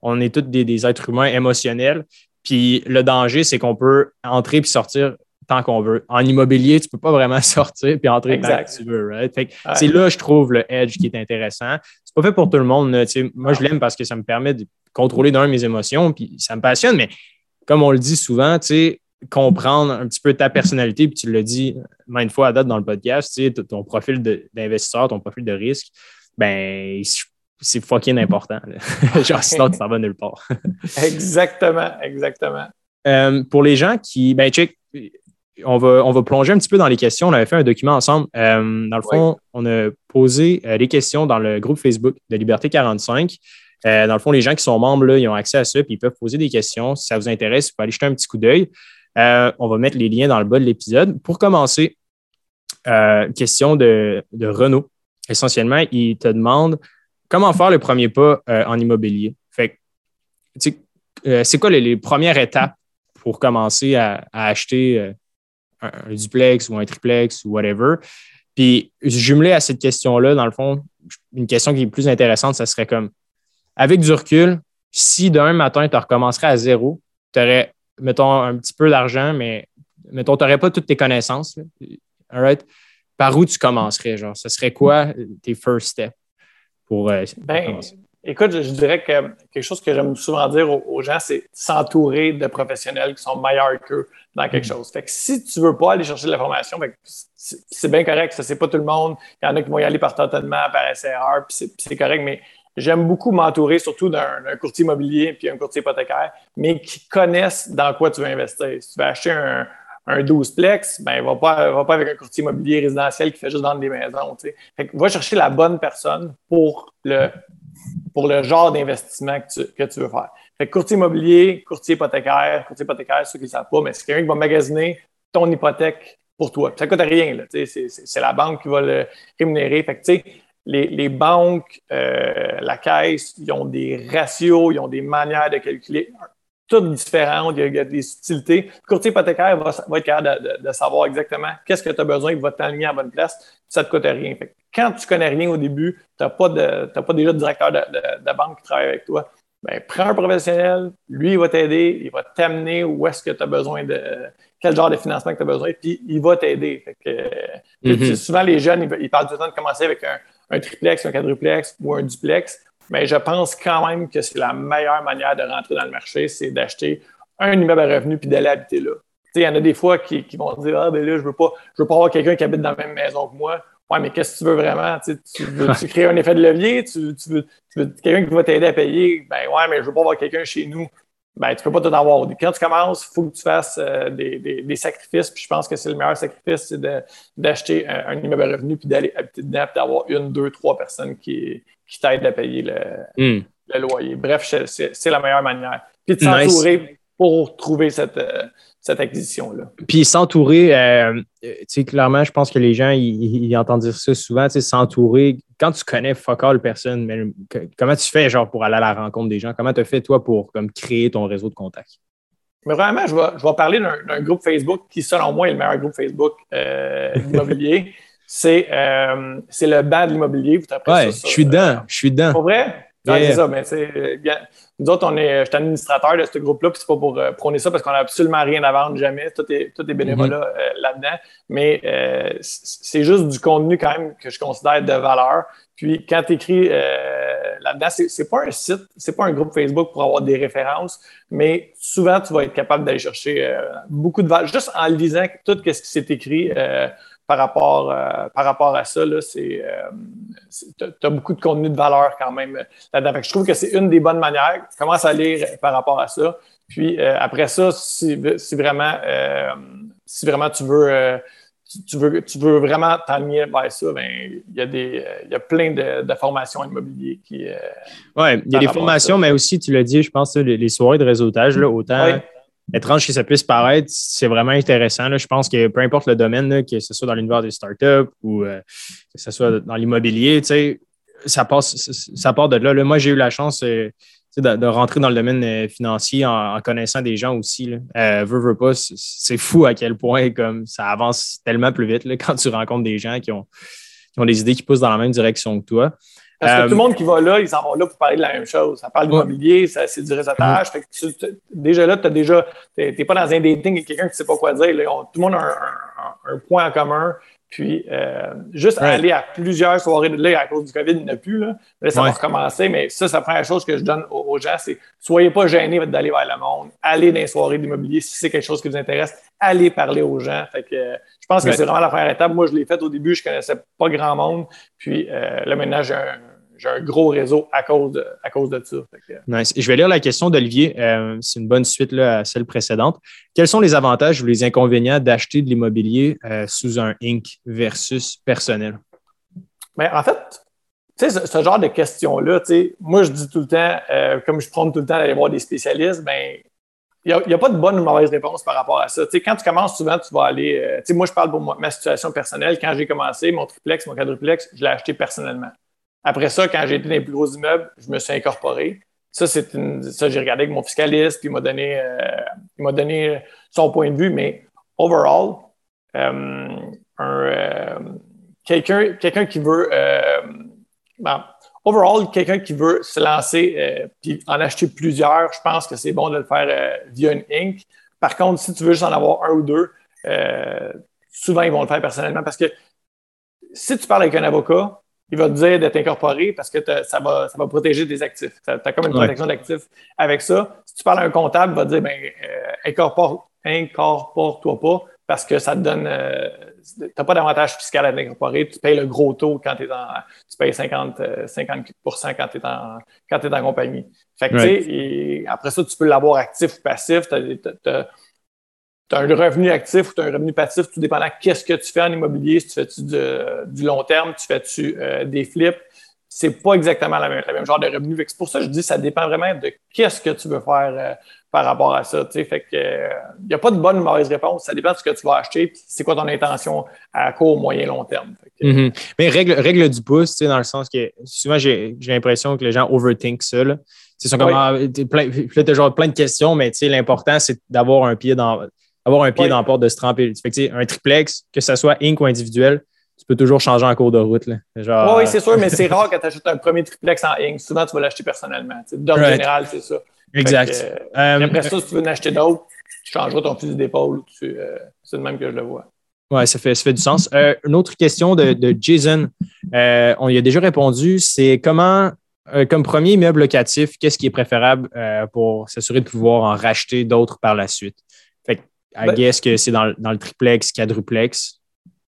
on est tous des, êtres humains émotionnels. Puis le danger, c'est qu'on peut entrer puis sortir tant qu'on veut. En immobilier, tu ne peux pas vraiment sortir puis entrer tant que tu veux. C'est là, je trouve, le edge qui est intéressant. C'est pas fait pour tout le monde. Moi, je l'aime parce que ça me permet de contrôler d'un mes émotions, puis ça me passionne, mais comme on le dit souvent, tu sais, comprendre un petit peu ta personnalité, puis tu l'as dit maintes fois à date dans le podcast, tu sais, ton profil d'investisseur, ton profil de risque, ben c'est fucking important. Genre, sinon, tu t'en vas nulle part. exactement, exactement. Euh, pour les gens qui, ben, check, on va, on va plonger un petit peu dans les questions. On avait fait un document ensemble. Euh, dans le fond, on a posé euh, les questions dans le groupe Facebook de Liberté 45. Euh, dans le fond, les gens qui sont membres, là, ils ont accès à ça, puis ils peuvent poser des questions. Si ça vous intéresse, vous pouvez aller jeter un petit coup d'œil. Euh, on va mettre les liens dans le bas de l'épisode. Pour commencer, euh, question de, de, Renaud. Essentiellement, il te demande comment faire le premier pas en immobilier. Fait c'est quoi les, premières étapes pour commencer à, acheter un, un, duplex ou un triplex ou whatever? Puis, jumelé à cette question-là, dans le fond, une question qui est plus intéressante, ça serait comme avec du recul, si d'un matin, tu recommencerais à zéro, tu aurais, mettons, un petit peu d'argent, mais mettons, tu n'aurais pas toutes tes connaissances. Par où tu commencerais? Genre, ce serait quoi tes first steps pour euh, ben, Écoute, je, dirais que quelque chose que j'aime souvent dire aux, gens, c'est s'entourer de professionnels qui sont meilleurs qu'eux dans quelque mm. chose. Fait que si tu ne veux pas aller chercher de l'information, c'est bien correct, ça c'est pas tout le monde. Il y en a qui vont y aller par tâtonnement, par SRR, puis c'est correct, mais j'aime beaucoup m'entourer surtout d'un courtier immobilier puis un courtier hypothécaire, mais qui connaissent dans quoi tu veux investir. Si tu veux acheter un, un 12 plex, ben, va pas, va pas avec un courtier immobilier résidentiel qui fait juste vendre des maisons. Fait va chercher la bonne personne pour le pour le genre d'investissement que tu, veux faire. Fait courtier immobilier, courtier hypothécaire, courtier hypothécaire, ceux qui ne savent pas, mais c'est quelqu'un qui va magasiner ton hypothèque pour toi. Ça ne coûte rien. C'est la banque qui va le rémunérer. Fait les, les, banques, euh, la caisse, ils ont des ratios, ils ont des manières de calculer toutes différentes, il y a, des subtilités. Le courtier hypothécaire va, être capable de, savoir exactement qu'est-ce que tu as besoin, il va t'aligner à la bonne place, ça ne te coûte rien. quand tu ne connais rien au début, tu n'as pas, pas, déjà de directeur de, banque qui travaille avec toi, ben, prends un professionnel, lui, il va t'aider, il va t'amener où est-ce que tu as besoin de, quel genre de financement que tu as besoin, puis il va t'aider. Mm-hmm. Souvent, les jeunes, ils, parlent du temps de commencer avec un, un triplex, un quadruplex ou un duplex mais je pense quand même que c'est la meilleure manière de rentrer dans le marché, c'est d'acheter un immeuble à revenu puis d'aller habiter là. Il y en a des fois qui, vont dire Ah, ben là, je veux pas, je veux pas avoir quelqu'un qui habite dans la même maison que moi. Ouais, mais qu'est-ce que tu veux vraiment? tu veux créer un effet de levier? Tu, veux, quelqu'un qui va t'aider à payer? Ben ouais, mais je veux pas avoir quelqu'un chez nous. Ben, tu peux pas tout avoir. Quand tu commences, il faut que tu fasses euh, des, sacrifices. Puis je pense que c'est le meilleur sacrifice, c'est d'acheter un, immeuble à revenu puis d'aller habiter dedans, puis d'avoir une, deux, trois personnes qui, qui t'aident à payer le, hmm. loyer. Bref, c'est la meilleure manière. Puis de s'entourer pour trouver cette, euh, cette acquisition-là. Puis s'entourer, euh, tu sais, clairement, je pense que les gens, ils, entendent dire ça souvent, tu sais, s'entourer. Quand tu connais fuck all personne, mais comment tu fais, genre, pour aller à la rencontre des gens? Comment tu fais, toi, pour comme, créer ton réseau de contacts? Mais vraiment, je vais, je vais parler d'un groupe Facebook qui, selon moi, est le meilleur groupe Facebook euh, immobilier. c'est euh, le bas de l'immobilier. Ouais, je suis dedans. Je suis dedans. Pour vrai? C'est ça, mais c'est. Nous autres, on est, je suis administrateur de ce groupe-là, puis c'est pas pour euh, prôner ça parce qu'on n'a absolument rien à vendre, jamais. Tout est, tout est bénévolat mhm. euh, là-dedans. Mais euh, c'est juste du contenu quand même que je considère de valeur. Puis quand tu écris là-dedans, c'est pas un site, c'est pas un groupe Facebook pour avoir des références, mais souvent tu vas être capable d'aller chercher beaucoup de valeur. Juste en lisant tout ce qui s'est écrit par rapport, euh, par rapport à ça, c'est, euh, tu as beaucoup de contenu de valeur quand même là-dedans. je trouve que c'est une des bonnes manières. Commence à lire par rapport à ça. Puis euh, après ça, si, vraiment, si vraiment tu veux, tu veux, tu veux vraiment t'aligner vers ça, ben, il, y a des, il y a plein de, formations immobilières qui. oui, il y a des formations, mais aussi, tu l'as dit, je pense, les, soirées de réseautage, là, autant étrange que ça puisse paraître, c'est vraiment intéressant. Je pense que peu importe le domaine, que ce soit dans l'univers des startups ou euh, que ce soit dans l'immobilier, ça, ça part de là. Moi, j'ai eu la chance euh, de, rentrer dans le domaine euh, financier en, connaissant des gens aussi. veux, pas, c'est fou à quel point comme ça avance tellement plus vite quand tu rencontres des gens qui ont, qui ont des idées qui poussent dans la même direction que toi. Parce que tout le monde qui va là, ils en vont là pour parler de la même chose. Ça parle d'immobilier, c'est du réseautage. déjà là, tu déjà, n'es pas dans un dating avec quelqu'un qui ne sait pas quoi dire. tout le monde a un, point en commun. Puis, euh, juste aller à plusieurs soirées de là, à cause du COVID, il n'y en a plus. Là, là ça va recommencer. Mais ça, c'est la première chose que je donne aux, gens, c'est soyez pas gênés d'aller vers le monde. Allez dans les soirées d'immobilier. Si c'est quelque chose qui vous intéresse, allez parler aux gens. Fait que, je pense que c'est vraiment la première étape. Moi, je l'ai faite au début, je ne connaissais pas grand monde. Puis euh, là, maintenant, j'ai un j'ai un gros réseau à cause de, à cause de ça. Nice. Je vais lire la question d'Olivier. Euh, c'est une bonne suite là, à celle précédente. Quels sont les avantages ou les inconvénients d'acheter de l'immobilier euh, sous un Inc. versus personnel? Ben, en fait, sais, ce, genre de questions-là, moi, je dis tout le temps, euh, comme je prends tout le temps d'aller voir des spécialistes, ben, il n'y a, pas de bonne ou mauvaise réponse par rapport à ça. quand tu commences souvent, tu vas aller. moi, je parle pour ma situation personnelle. Quand j'ai commencé, mon triplex, mon quadruplex, je l'ai acheté personnellement. Après ça, quand j'ai été dans les plus gros immeubles, je me suis incorporé. Ça, c'est ça, j'ai regardé avec mon fiscaliste, puis il m'a donné, euh, il m'a donné son point de vue, mais overall, euh, euh, quelqu'un, quelqu'un qui veut, ben, overall, quelqu'un qui veut se lancer puis en acheter plusieurs, je pense que c'est bon de le faire via une Inc. Par contre, si tu veux juste en avoir un ou deux, souvent, ils vont le faire personnellement parce que si tu parles avec un avocat, il va te dire d'être incorporé parce que ça va, ça va protéger tes actifs. Tu as comme une protection d'actifs avec ça. Si tu parles à un comptable, il va te dire ben, incorpore, incorpore-toi pas parce que ça te donne. Euh, tu n'as pas d'avantage fiscal à l'incorporer. Tu payes le gros taux quand tu es en. Tu payes 50, 50 euh, quand tu es, en, quand es en compagnie. Fait que, et après ça, tu peux l'avoir actif ou passif. Tu as, un revenu actif ou tu as un revenu passif, tout dépendant qu'est-ce que tu fais en immobilier. Si tu fais-tu du long terme, tu fais-tu euh, des flips. C'est pas exactement le même, genre de revenu. C'est pour ça que je dis que ça dépend vraiment de qu'est-ce que tu veux faire par rapport à ça. Fait que il euh, n'y a pas de bonne ou mauvaise réponse. Ça dépend de ce que tu vas acheter et c'est quoi ton intention à court, moyen, long terme. Mm-hmm. Mais règle, règle du pouce, dans le sens que souvent j'ai l'impression que les gens overthink ça. Là. Sont comme, ah, plein, as genre plein de questions, mais l'important, c'est d'avoir un pied dans avoir un pied dans la porte de se tremper. Fait que, un triplex, que ce soit Inc ou individuel, tu peux toujours changer en cours de route. Là. Genre, oui, c'est sûr, mais c'est rare quand tu achètes un premier triplex en Inc. Souvent, tu vas l'acheter personnellement. D'ordre général, c'est ça. Exact. Euh, après ça, si tu veux en acheter d'autres, tu changeras ton fusil d'épaule. Euh, c'est le même que je le vois. Oui, ça fait, ça fait du sens. Euh, une autre question de, de Jason. on y a déjà répondu. C'est comment, comme premier immeuble locatif, qu'est-ce qui est préférable pour s'assurer de pouvoir en racheter d'autres par la suite? Fait que, I ben guess que c'est dans, dans, le triplex, quadruplex.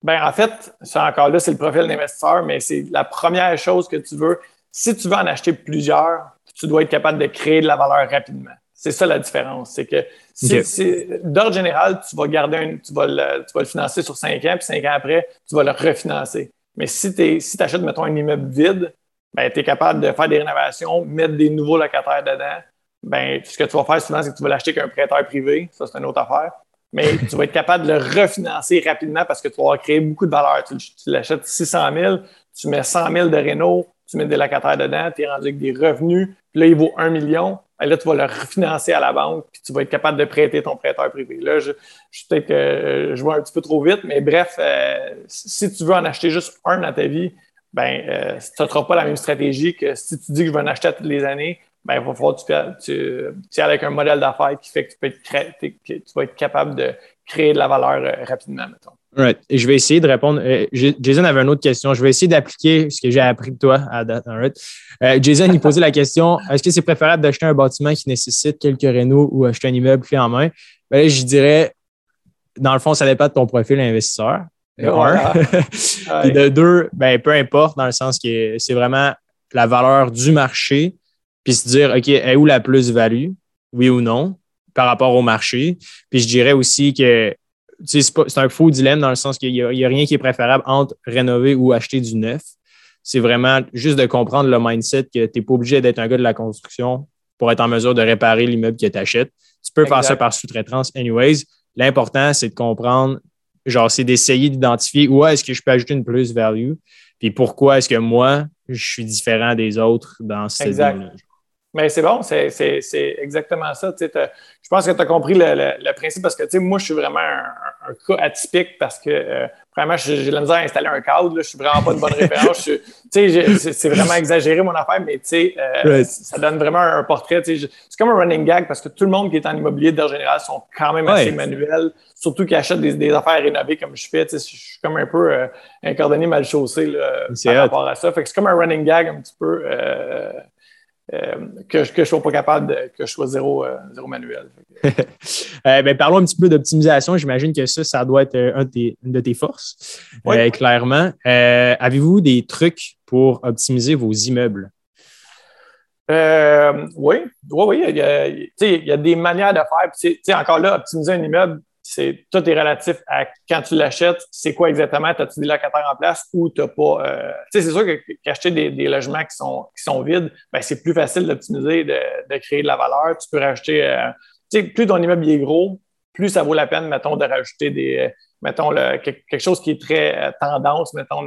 Ben, en fait, ça encore là, c'est le profil d'investisseur, mais c'est la première chose que tu veux. Si tu veux en acheter plusieurs, tu dois être capable de créer de la valeur rapidement. C'est ça la différence. C'est que si, d'ordre général, tu vas garder un, tu vas, le, tu vas le financer sur cinq ans, puis cinq ans après, tu vas le refinancer. Mais si tu si achètes, mettons, un immeuble vide, ben, tu es capable de faire des rénovations, mettre des nouveaux locataires dedans. Ben, ce que tu vas faire souvent, c'est que tu vas l'acheter qu'un prêteur privé. Ça, c'est une autre affaire. Mais tu vas être capable de le refinancer rapidement parce que tu vas créer beaucoup de valeur. Tu, tu l'achètes 600 000, tu mets 100 000 de réno, tu mets des locataires dedans, tu es rendu avec des revenus, puis là, il vaut un million. Et là, tu vas le refinancer à la banque, puis tu vas être capable de prêter ton prêteur privé. Là, je, je peut-être que je vois un petit peu trop vite, mais bref, euh, si tu veux en acheter juste un dans ta vie, ben, euh, ça ne pas la même stratégie que si tu dis que je vais en acheter toutes les années, ben, il va falloir que tu, tu, avec un modèle d'affaires qui fait que tu, peux être, tu vas être capable de créer de la valeur euh, rapidement, mettons. Right. Et je vais essayer de répondre. Euh, Jason avait une autre question. Je vais essayer d'appliquer ce que j'ai appris de toi à date. Euh, Jason, il posait la question est-ce que c'est préférable d'acheter un bâtiment qui nécessite quelques rénaux ou acheter un immeuble clé en main? Ben je dirais, dans le fond, ça dépend de ton profil investisseur. De un. Et de deux, ben, peu importe, dans le sens que c'est vraiment la valeur du marché, puis se dire OK, est où la plus-value, oui ou non, par rapport au marché. Puis je dirais aussi que c'est un faux dilemme dans le sens qu'il n'y a, rien qui est préférable entre rénover ou acheter du neuf. C'est vraiment juste de comprendre le mindset que tu n'es pas obligé d'être un gars de la construction pour être en mesure de réparer l'immeuble que tu achètes. Tu peux faire ça par sous-traitance, anyways. L'important, c'est de comprendre, genre, c'est d'essayer d'identifier où est-ce que je peux ajouter une plus-value, puis pourquoi est-ce que moi, je suis différent des autres dans cette là mais c'est bon, c'est exactement ça. je pense que tu as compris le, principe parce que moi, je suis vraiment un, cas atypique parce que euh, vraiment, j'ai la misère à installer un cadre. Là, je suis vraiment pas de bonne référence. C'est vraiment exagéré mon affaire, mais euh, ça donne vraiment un portrait. C'est comme un running gag parce que tout le monde qui est en immobilier de général sont quand même assez manuels, surtout qui achètent des, affaires rénovées comme je fais. Je suis comme un peu euh, un cordonnier mal chaussé par rapport à ça. Fait que c'est comme un running gag un petit peu. Euh, que, que je ne sois pas capable de, que je sois zéro, euh, zéro manuel. Euh, ben, parlons un petit peu d'optimisation. J'imagine que ça, ça doit être un de une de tes forces, clairement. Avez-vous des trucs pour optimiser vos immeubles? oui, oui, oui. Il y, a, il y a des manières de faire. encore là, optimiser un immeuble, c'est tout est relatif à quand tu l'achètes, c'est quoi exactement, as-tu des locataires en place ou tu n'as pas. Euh, c'est sûr qu'acheter des, logements qui sont, qui sont vides, ben, c'est plus facile d'optimiser, de, créer de la valeur. Tu peux rajouter, euh, plus ton immeuble est gros, plus ça vaut la peine, mettons, de rajouter des, mettons, quelque chose qui est très euh, tendance, mettons,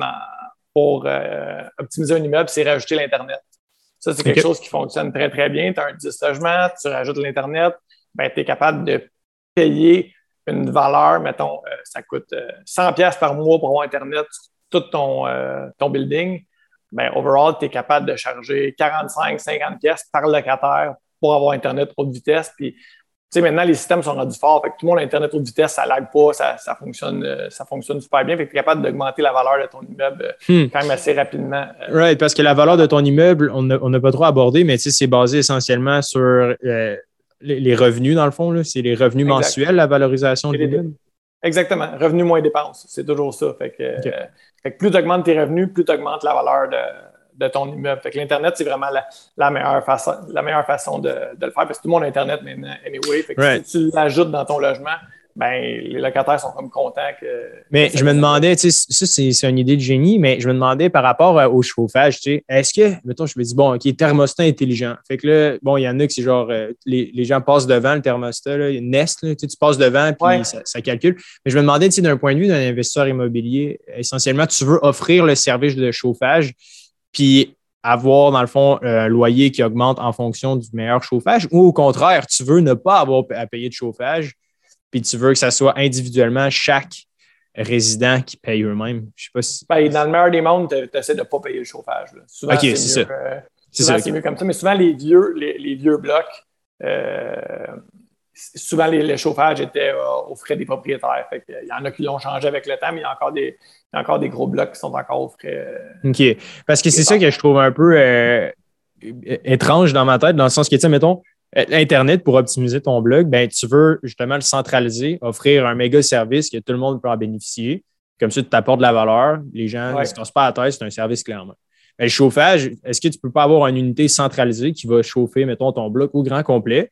pour optimiser un immeuble, c'est rajouter l'Internet. Ça, c'est quelque chose qui fonctionne très, très bien. Tu as un 10 logements, tu rajoutes l'Internet, ben, tu es capable de payer une valeur, mettons, euh, ça coûte 100 euh, pièces par mois pour avoir Internet sur tout ton, euh, ton building, bien, overall, tu es capable de charger 45, 50 pièces par locataire pour avoir Internet haute vitesse. Puis sais, maintenant, les systèmes sont rendus forts. Fait que tout le monde a Internet haute vitesse, ça lag pas, ça, ça fonctionne, ça fonctionne super bien. Fait que tu es capable d'augmenter la valeur de ton immeuble hmm. quand même assez rapidement. Right, parce que la valeur de ton immeuble, on n'a pas trop abordé, mais c'est basé essentiellement sur les, revenus, dans le fond. C'est les revenus mensuels, la valorisation de l'immeuble. Exactement. Revenus moins dépenses. C'est toujours ça. Fait que, fait que plus tu augmentes tes revenus, plus tu augmentes la valeur de de ton immeuble. Fait que l'Internet, c'est vraiment la, meilleure façon, la meilleure façon de, le faire parce que tout le monde a Internet maintenant, anyway. Fait que si tu l'ajoutes dans ton logement, ben, les locataires sont comme contents que. Mais je me demandais, tu sais, ça, c'est une idée de génie, mais je me demandais par rapport au chauffage, tu sais, est-ce que, mettons, je me dis, bon, OK, thermostat intelligent. Fait que là, bon, il y en a qui c'est genre, euh, les, gens passent devant le thermostat, là, Nest, tu, sais, tu passes devant, puis ça, calcule. Mais je me demandais, tu sais, d'un point de vue d'un investisseur immobilier, essentiellement, tu veux offrir le service de chauffage puis avoir, dans le fond, un loyer qui augmente en fonction du meilleur chauffage, ou au contraire, tu veux ne pas avoir à payer de chauffage, puis tu veux que ça soit individuellement chaque résident qui paye eux-mêmes. Je sais pas si. Ben, dans le meilleur des mondes, tu essaies de ne pas payer le chauffage. Souvent, c'est ça. c'est mieux comme ça. Mais souvent, les vieux, les, vieux blocs, euh, souvent, les, chauffage était euh, au frais des propriétaires. il y en a qui l'ont changé avec le temps, mais il y a encore des, encore des gros blocs qui sont encore au frais. Euh, OK. Parce que c'est ça que je trouve un peu euh, étrange dans ma tête, dans le sens que, tu sais, mettons, Internet, pour optimiser ton blog, ben, tu veux justement le centraliser, offrir un méga service que tout le monde peut en bénéficier. Comme ça, tu t'apportes de la valeur. Les gens ne se cassent pas à tête, c'est un service clairement. le chauffage, est-ce que tu ne peux pas avoir une unité centralisée qui va chauffer, mettons, ton bloc au grand complet?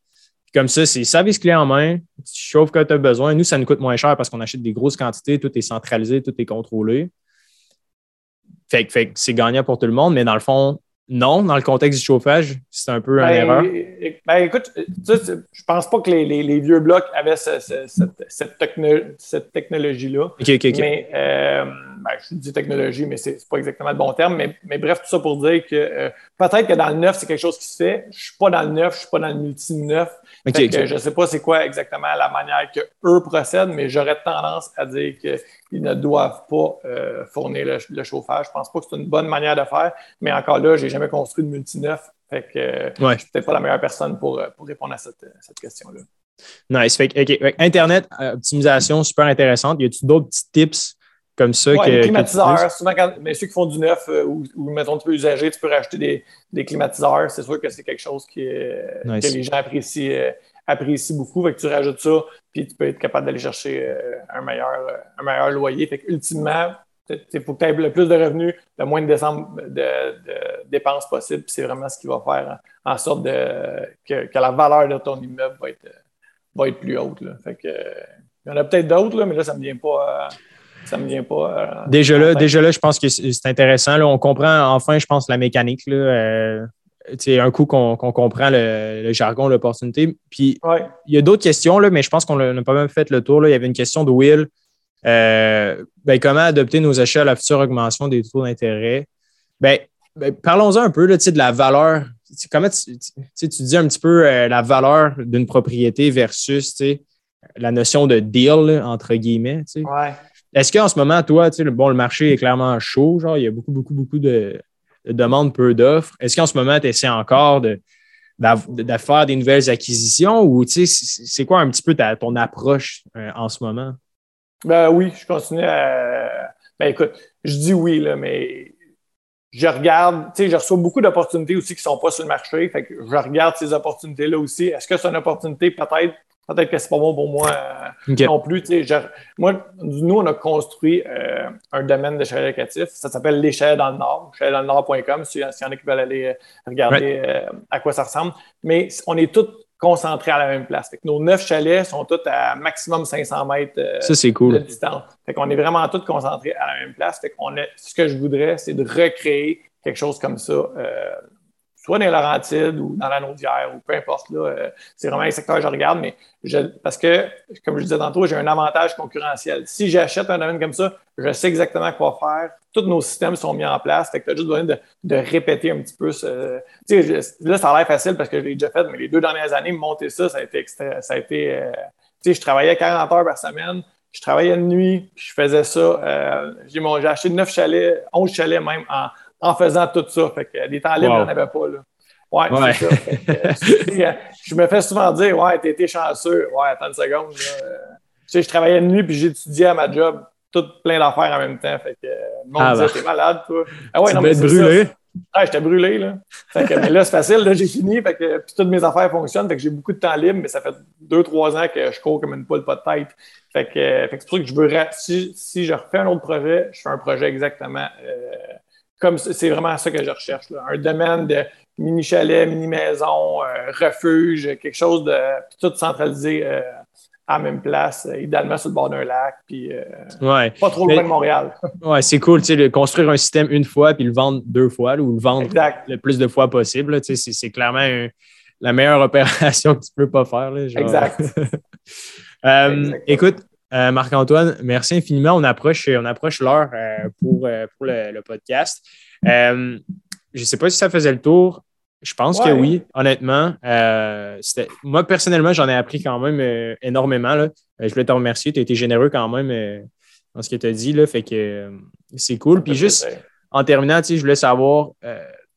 Comme ça, c'est service clé en main, tu chauffes quand tu as besoin. Nous, ça nous coûte moins cher parce qu'on achète des grosses quantités, tout est centralisé, tout est contrôlé. Fait, fait que c'est gagnant pour tout le monde, mais dans le fond, non, dans le contexte du chauffage, c'est un peu une ben, erreur. Ben, écoute, je pense pas que les, vieux blocs avaient cette, technologie-là. Mais euh, ben, je dis technologie, mais c'est pas exactement le bon terme. Mais, bref, tout ça pour dire que euh, peut-être que dans le neuf, c'est quelque chose qui se fait. Je suis pas dans le neuf, je suis pas dans le multi-neuf. Je ne sais pas c'est quoi exactement la manière qu'eux procèdent, mais j'aurais tendance à dire qu'ils ne doivent pas euh, fournir le, chauffage. Je ne pense pas que c'est une bonne manière de faire, mais encore là, je n'ai jamais construit de multineuf. Fait que euh, je ne suis peut-être pas la meilleure personne pour, euh, répondre à cette, question-là. Nice. Internet, optimisation, super intéressante. Y a-t-il d'autres petits tips comme ça. que, climatiseurs. souvent, mais ceux qui font du neuf euh, ou, mettons, tu peux usager, tu peux racheter des, climatiseurs. C'est sûr que c'est quelque chose qui, que les gens apprécient, euh, apprécient beaucoup. Fait que tu rajoutes ça, puis tu peux être capable d'aller chercher euh, un, meilleur, un meilleur loyer. Fait ultimement, il faut que tu aies le plus de revenus, le moins de, de, dépenses possible. C'est vraiment ce qui va faire en sorte de, que, la valeur de ton immeuble va être, va être plus haute. Fait que, il y en a peut-être d'autres, mais là, ça ne me vient pas ça me vient pas. Euh, déjà, là, déjà là, je pense que c'est intéressant. Là, on comprend enfin, je pense, la mécanique. Là, euh, un coup qu'on comprend le, jargon, l'opportunité. Puis il y a d'autres questions, là, mais je pense qu'on n'a pas même fait le tour. Là. Il y avait une question de Will. Euh, ben, comment adopter nos achats à la future augmentation des taux d'intérêt? Ben, ben Parlons-en un peu là, de la valeur. Comment tu, tu, dis un petit peu la valeur d'une propriété versus la notion de deal, entre guillemets. Ouais. Est-ce qu'en ce moment, toi, sais, bon, le marché est clairement chaud, genre, il y a beaucoup, beaucoup, beaucoup de, demandes, peu d'offres. Est-ce qu'en ce moment, tu essaies encore de, faire des nouvelles acquisitions ou c'est quoi un petit peu ta, ton approche euh, en ce moment? Ben oui, je continue à. Ben écoute, je dis oui, là, mais je regarde, tu sais, je reçois beaucoup d'opportunités aussi qui ne sont pas sur le marché. Fait que je regarde ces opportunités-là aussi. Est-ce que c'est une opportunité peut-être Peut-être que c'est pas bon pour moi euh, non plus. moi, nous, on a construit euh, un domaine de chalet locatif. Ça s'appelle l'échelle dans le Nord, chaletdanslenord.com, s'il y en a qui veulent aller euh, regarder à quoi ça ressemble. Mais on est tous concentrés à la même place. nos neuf chalets sont tous à maximum 500 mètres de distance. Fait qu'on est vraiment tous concentrés à la même place. Fait qu'on ce que je voudrais, c'est de recréer quelque chose comme ça soit dans les Laurentides ou dans la Naudière ou peu importe. Là, euh, c'est vraiment un secteur que je regarde, mais parce que, comme je disais tantôt, j'ai un avantage concurrentiel. Si j'achète un domaine comme ça, je sais exactement quoi faire. Tous nos systèmes sont mis en place. Fait que tu as juste besoin de, répéter un petit peu. Ce, là, ça a l'air facile parce que je l'ai déjà fait, mais les deux dernières années, monter ça, ça a été. Ça a été euh, je travaillais 40 heures par semaine. Je travaillais de nuit, je faisais ça. Euh, j'ai acheté 9 chalets, 11 chalets même en, en faisant tout ça. Fait que des temps libres, il n'y en avait pas. Là. Ouais, c'est ça. je me fais souvent dire, ouais, t'as été chanceux. Ouais, attends une seconde. Là sais, je travaillais de nuit puis j'étudiais à ma job, tout plein d'affaires en même temps. Fait que le monde ah, disait, bah. t'es malade, toi. Ah ouais, tu non, mais brûlé. Ah, j'étais brûlé, là. Fait que, mais là, c'est facile, là, j'ai fini. Fait que, puis toutes mes affaires fonctionnent. Fait que j'ai beaucoup de temps libre, mais ça fait deux, trois ans que je cours comme une poule pas de tête. Fait que, fait que c'est pour ça que je veux. Si, si, je refais un autre projet, je fais un projet exactement euh, comme c'est vraiment ça que je recherche. Là. Un domaine de mini chalet, mini maison, euh, refuge, quelque chose de tout centralisé euh, à la même place, euh, idéalement sur le bord d'un lac, puis pas trop loin de Montréal. ouais, c'est cool, tu sais, construire un système une fois, puis le vendre deux fois, ou le vendre le plus de fois possible. Tu sais, c'est clairement la meilleure opération que tu peux pas faire. Là, exact. Écoute, Marc-Antoine, merci infiniment. On approche, on approche l'heure pour, pour le, podcast. je ne sais pas si ça faisait le tour. Je pense que oui, honnêtement. Euh, moi, personnellement, j'en ai appris quand même euh, énormément. Là. Euh, je voulais te remercier. Tu as été généreux quand même dans ce que tu as dit. Là, fait que c'est cool. Puis juste en terminant, je voulais savoir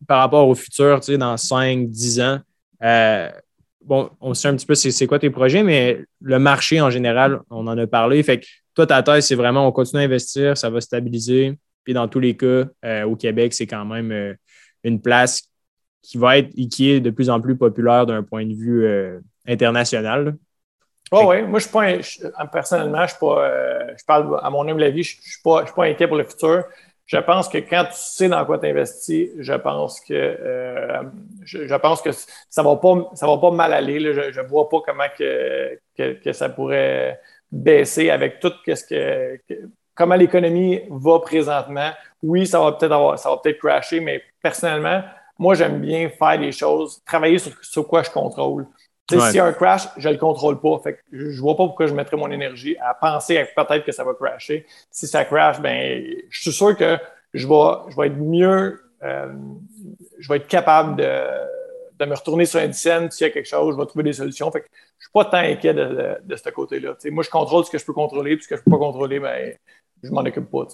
par rapport au futur, dans 5, 10 ans, bon, on sait un petit peu c'est quoi tes projets, mais le marché en général, on en a parlé. Fait que toi, ta thèse, c'est vraiment on continue à investir, ça va stabiliser. Puis dans tous les cas, au Québec, c'est quand même une place qui va être qui est de plus en plus populaire d'un point de vue euh, international. Oh, oui, moi, je suis pas, personnellement, je, suis pas, euh, je parle à mon humble avis, je ne suis, pas, pas inquiet pour le futur. Je pense que quand tu sais dans quoi tu investis, je pense que euh, je, pense que ça va pas ça va pas mal aller. Je ne vois pas comment que, que, ça pourrait baisser avec tout ce que, comment l'économie va présentement. Oui, ça va peut-être ça va peut-être crasher, mais personnellement, moi, j'aime bien faire des choses, travailler sur, quoi je contrôle. Si S'il y a un crash, je ne le contrôle pas. Fait je ne vois pas pourquoi je mettrais mon énergie à penser à peut-être que ça va crasher. Si ça crash, ben, je suis sûr que je vais, je vais être mieux, euh, je vais être capable de, de me retourner sur un scène s'il y a quelque chose, je vais trouver des solutions. Fait que je ne suis pas tant inquiet de, de, ce côté-là. moi, je contrôle ce que je peux contrôler, puis ce que je ne peux pas contrôler, ben, je ne m'en occupe pas.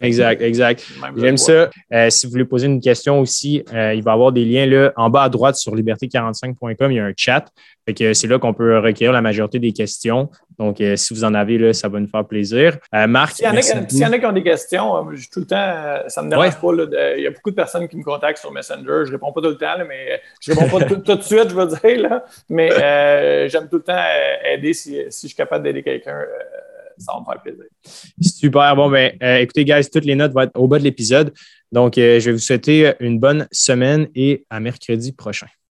Exact, exact. J'aime ça. Euh, si vous voulez poser une question aussi, euh, il va y avoir des liens là, en bas à droite sur liberté45.com. Il y a un chat. c'est là qu'on peut recueillir la majorité des questions. Donc, euh, si vous en avez, là, ça va nous faire plaisir. Marc. S'il y, en a qui ont des questions, tout le temps, ça ne me dérange pas. il y a beaucoup de personnes qui me contactent sur Messenger. Je ne réponds pas tout le temps, mais je ne réponds pas tout, de suite, je veux dire. Là, mais j'aime tout le temps aider si, si je suis capable d'aider quelqu'un ça va me faire plaisir. Super. Bon, ben, euh, écoutez, guys, toutes les notes vont être au bas de l'épisode. Donc, euh, je vais vous souhaiter une bonne semaine et à mercredi prochain.